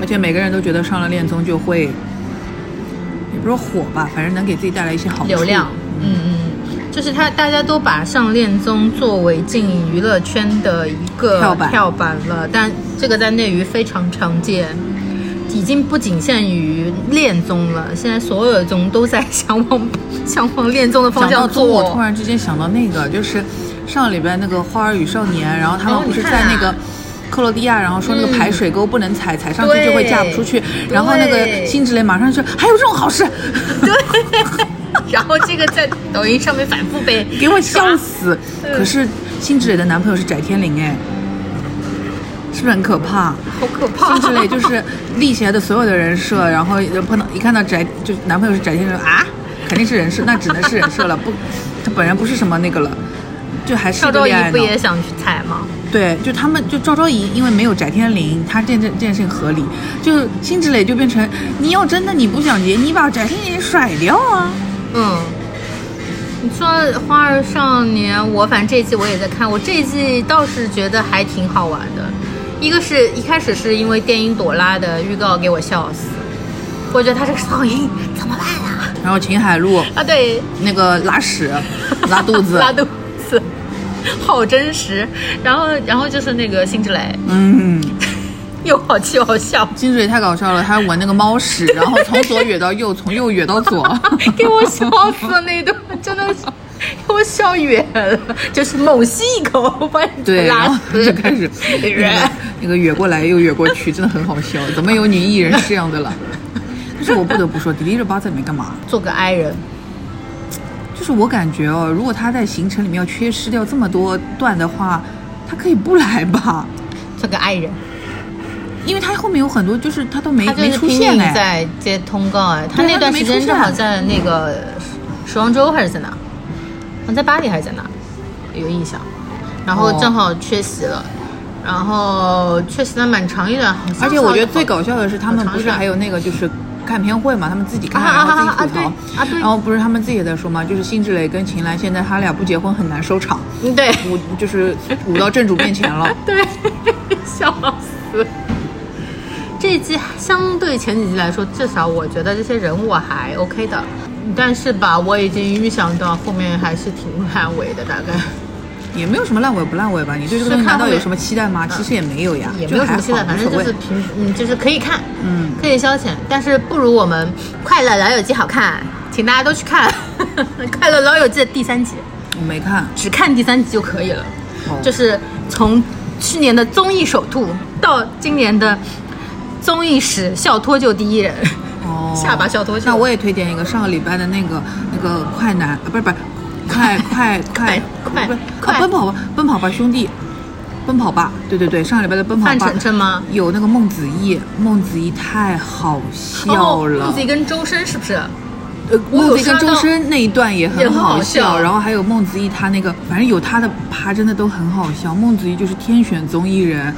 而且每个人都觉得上了恋综就会，也不是火吧，反正能给自己带来一些好处。流量，嗯嗯，就是他大家都把上恋综作为进娱乐圈的一个跳板了，但这个在内娱非常常见，已经不仅限于恋综了，现在所有的综都在向往向往恋综的方向讲到综，我突。然之间想到那个，就是上个礼拜那个《花儿与少年》，然后他们不是在那个。克罗地亚，然后说那个排水沟不能踩，踩上去就会嫁不出去。然后那个辛芷蕾马上就说：“还有这种好事，对，然后这个在抖音上面反复被 给我笑死！”嗯可是辛芷蕾的男朋友是翟天临，哎，是不是很可怕？好可怕。辛芷蕾就是立起来的所有的人设，然后碰到一看到翟，就男朋友是翟天临啊，肯定是人设，那只能是人设了，不，他本人不是什么那个了，就还是赵昭仪。不也想去踩吗？对，就他们就赵昭仪，因为没有翟天临，他这这这件事情合理。就辛芷蕾就变成，你要真的你不想结，你把翟天临甩掉啊。嗯，你说《花儿少年》，我反正这一季我也在看，我这一季倒是觉得还挺好玩的。一个是一开始是因为电影《朵拉》的预告给我笑死，我觉得他这个嗓音怎么办啊？然后秦海璐啊，对，那个拉屎、拉肚子、拉肚子，好真实。然后，然后就是那个辛芷蕾，嗯，又好气又好笑。辛芷蕾太搞笑了，她闻那个猫屎，然后从左哕到右，从右哕到左，给我笑死了那一段，真的是。给我笑远了，就是猛吸一口，把对，然后拉就开始那个越过来又越过去，真的很好笑。怎么有女艺人是这样的了？但是我不得不说，迪丽热巴在里面干嘛？做个 i 人。就是我感觉哦，如果她在行程里面要缺失掉这么多段的话，她可以不来吧？做个 i 人，因为他后面有很多，就是他都没他没出现哎。在接通告哎，他那段时间正好在那个时装周还是在哪？好像在巴黎还是在哪？有印象。然后哦正好缺席了，然后缺席了蛮长一段，而且我觉得最搞搞笑的是，他们不是还有那个就是看片会嘛，他们自己看，然后自己吐槽，然后不是他们自己也在说嘛，就是辛芷蕾跟秦岚现在他俩不结婚很难收场，嗯对。舞就是舞到正主面前了。对，笑死。这一季相对前几季来说，至少我觉得这些人物还 OK 的，但是吧，我已经预想到后面还是挺烂尾的，大概也没有什么烂尾不烂尾吧？你对这个东西是看会难道有什么期待吗？其实也没有呀，也没有什么期待，反正就是平，嗯，就是可以看，嗯，可以消遣，但是不如我们《快乐老友记》好看，请大家都去看《快乐老友记》的第三集，我没看。只看第三集就可以了。哦就是从去年的综艺首兔到今年的综艺史笑脱臼第一人，哦，下巴笑脱臼。那我也推荐一个上个礼拜的那个那个快男，啊，不是不是，快快快快快啊奔跑吧奔跑吧兄弟，奔跑吧，对对对，上个礼拜的奔跑范吧丞丞吗？有那个孟子义，孟子义太好笑了。哦孟子义跟周深是不是？呃，孟子义跟周深那一段也也很好很好笑然后还有孟子义他那个，反正有他的趴真的都很好笑。孟子义就是天选综艺人，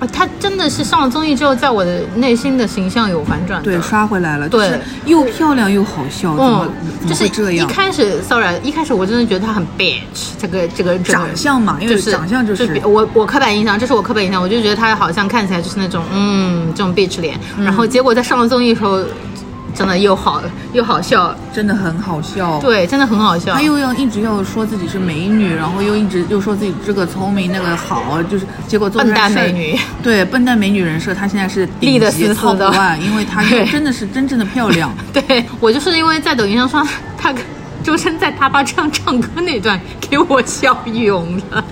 啊，他真的是上了综艺之后，在我的内心的形象有反转。对，刷回来了，对就是又漂亮又好笑，怎么就是一么会这样？一开始骚扰，一开始我真的觉得他很 bitch，这个这个长相嘛，因为就是长相就是比我我刻板印象，这是我刻板印象，我就觉得他好像看起来就是那种嗯这种 bitch 脸，嗯然后结果在上了综艺的时候，真的又好又好笑，真的很好笑。对，真的很好笑他。又要一直要说自己是美女，然后又一直又说自己这个聪明那个好，就是结果做出笨蛋美女，对笨蛋美女人设，她现在是顶级死死 top 的 one，因为她 真的是真正的漂亮。对我就是因为在抖音上刷她跟周深在他爸唱唱歌那段，给我笑晕了。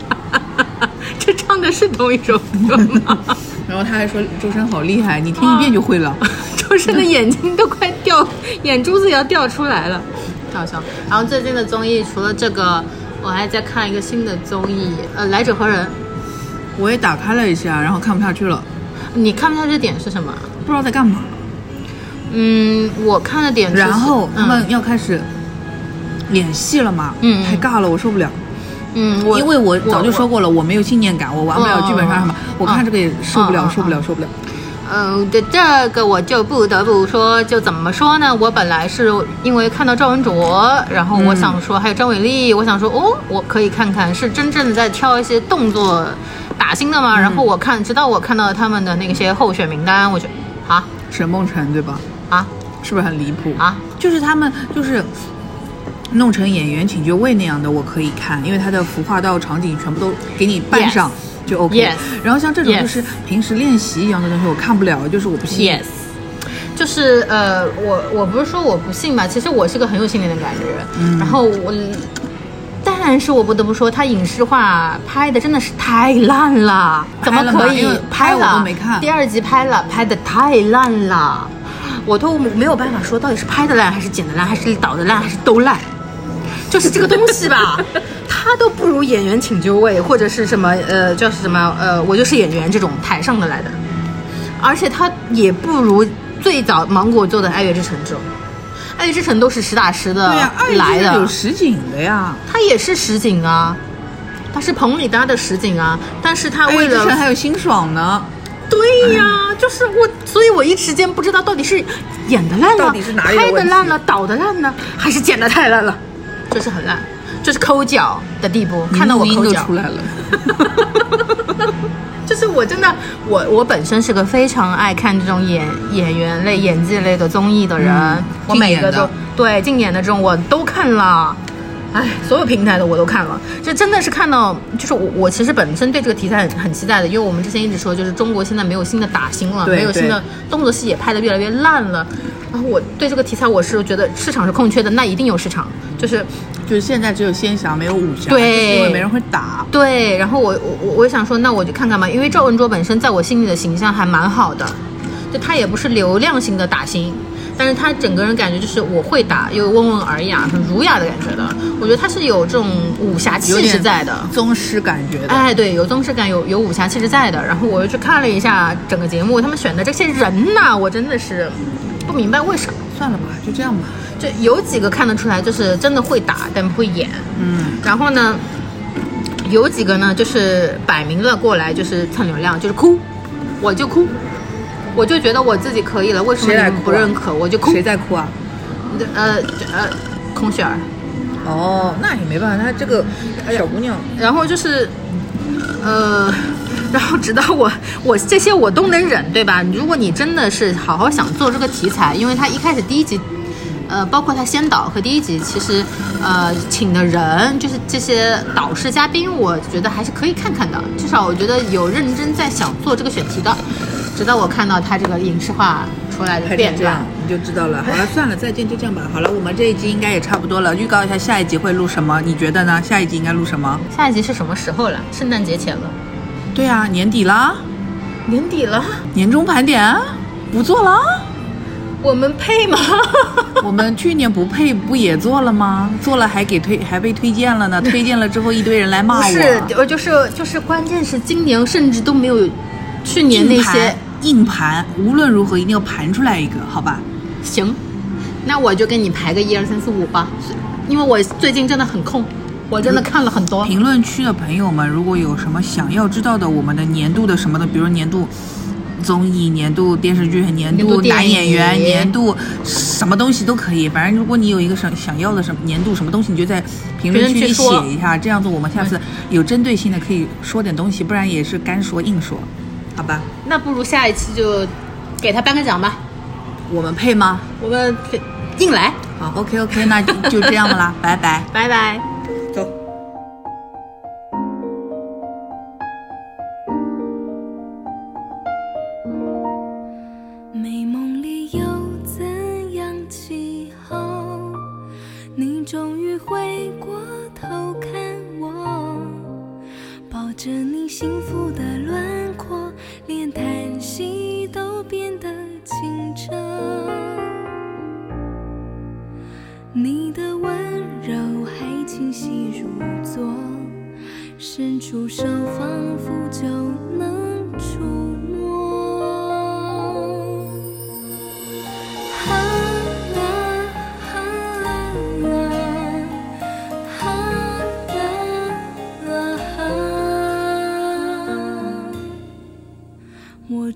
这唱的是同一首歌吗？然后他还说周深好厉害，你听一遍就会了。周深的眼睛都快掉，眼珠子也要掉出来了，太好笑。然后最近的综艺除了这个，我还在看一个新的综艺，呃，来者何人？我也打开了一下，然后看不下去了，你看不下去的点是什么？不知道在干嘛。嗯，我看的点是，然后他嗯们要开始演戏了嘛，太尬了，我受不了。嗯，我因为我早就说过了，我没有信念感，我玩不了剧本杀什么，嗯我看这个也受不了，嗯受不了，受不了。嗯，这这个我就不得不说，就怎么说呢？我本来是因为看到赵文卓，然后我想说，还有张伟丽，我想说，哦，我可以看看是真正的在挑一些动作打星的吗？然后我看，直到我看到他们的那些候选名单，我觉得啊沈梦辰对吧？啊是不是很离谱啊？就是他们就是弄成演员请就位那样的，我可以看，因为它的服化道场景全部都给你扮上就 OK。Yes 然后像这种就是平时练习一样的东西，我看不了，就是我不信。Yes，就是呃，我我不是说我不信吧，其实我是个很有信念的感觉。嗯然后我，但是我不得不说，他影视化拍的真的是太烂了，怎么可以拍我了？都没看第二集拍了，拍的太烂了，我都没有办法说到底是拍的烂，还是剪的烂，还是导的烂，还是都烂。就是这个东西吧，它都不如演员请就位，或者是什么呃，叫什么呃，我就是演员这种台上的来的，而且它也不如最早芒果做的《爱乐之城》这种，《爱乐之城》都是实打实的对呀、二来的。有，实景的呀。它也是实景啊，它是棚里搭的实景啊，但是他为了还有辛爽呢，对呀，就是我，所以我一时间不知道到底是演的烂了，到底是哪里拍的烂了，导的烂呢，还是剪的太烂了，就是很烂，就是抠脚的地步，看到我抠脚都出来了。就是我真的，我我本身是个非常爱看这种演演员类、演技类的综艺的人，嗯我每个都对竞演的这种我都看了。哎，所有平台的我都看了，这真的是看到，就是我我其实本身对这个题材很很期待的，因为我们之前一直说，就是中国现在没有新的打星了，没有新的动作戏也拍的越来越烂了。然后我对这个题材我是觉得市场是空缺的，那一定有市场，就是就是现在只有仙侠没有武侠，对因为没人会打。对，然后我我我我想说，那我就看看吧，因为赵文卓本身在我心里的形象还蛮好的，就他也不是流量型的打星，但是他整个人感觉就是我会打，又温文尔雅，很儒雅的感觉的。我觉得他是有这种武侠气质在的。宗师感觉的。哎，对，有宗师感，有有武侠气质在的。然后我又去看了一下整个节目，他们选的这些人呐，我真的是不明白为什么。算了吧，就这样吧。就有几个看得出来，就是真的会打，但不会演。嗯，然后呢，有几个呢，就是摆明了过来就是蹭流量，就是哭，我就哭，我就觉得我自己可以了，为什么你们不认可？我就哭谁。在哭啊？呃呃，空雪儿。哦，那也没办法，她这个小姑娘，然后就是，呃，然后直到我我这些我都能忍，对吧？如果你真的是好好想做这个题材，因为他一开始第一集。呃，包括他先导和第一集，其实，呃，请的人就是这些导师嘉宾，我觉得还是可以看看的。至少我觉得有认真在想做这个选题的。直到我看到他这个影视化出来的拍片段你就知道了。好了，算了，再见，就这样吧。好了，我们这一集应该也差不多了。预告一下下一集会录什么？你觉得呢？下一集应该录什么？下一集是什么时候了？圣诞节前了，对啊，年底啦，年底了，年终盘点不做了。我们配吗？我们去年不配不也做了吗？做了还给推还被推荐了呢，推荐了之后一堆人来骂我。不是，呃，就是就是，关键是今年甚至都没有去年那些盘硬盘，无论如何一定要盘出来一个，好吧？行，那我就跟你排个一二三四五吧，因为我最近真的很空，我真的看了很多。评论区的朋友们，如果有什么想要知道的，我们的年度的什么的，比如年度综艺、年度电视剧、年年度男演员、年度什么东西都可以。反正如果你有一个想想要的什么年度什么东西，你就在评论区写一下，这样子我们下次有针对性的可以说点东西，不然也是干说硬说，好吧？那不如下一期就给他颁个奖吧，我们配吗？我们硬来，好，OK OK，那就就这样啦，拜拜。拜拜。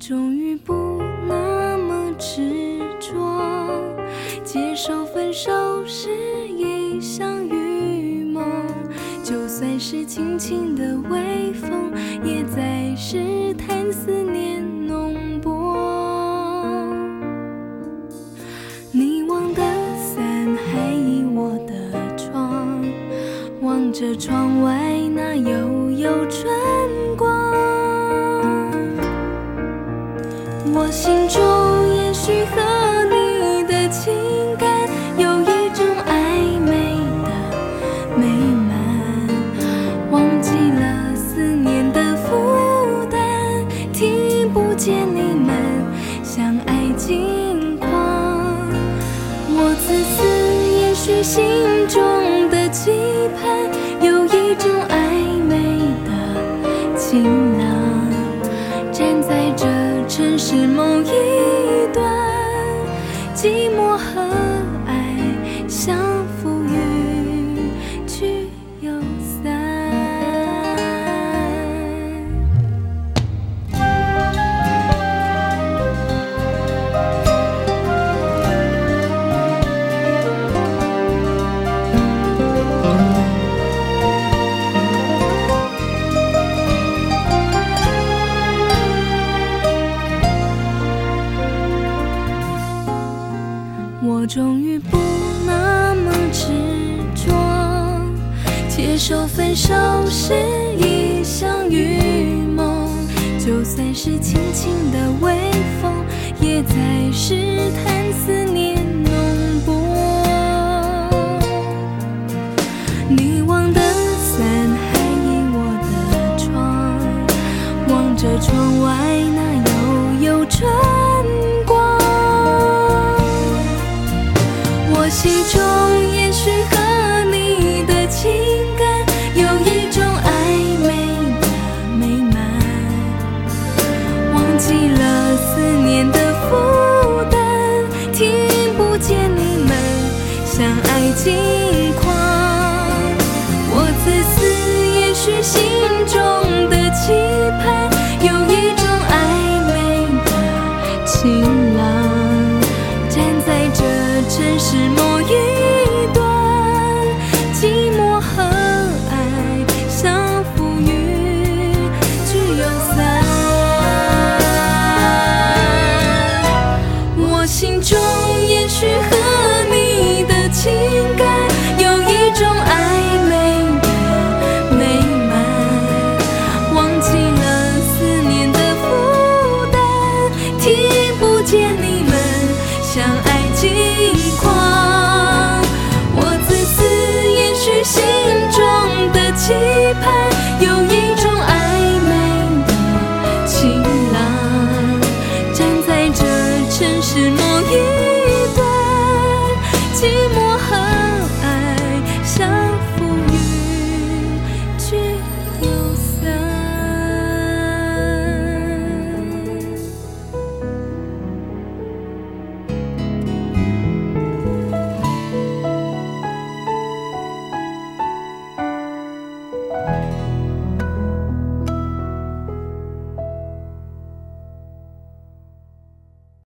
终于不那么执着，接受分手是一场预谋，就算是轻轻的微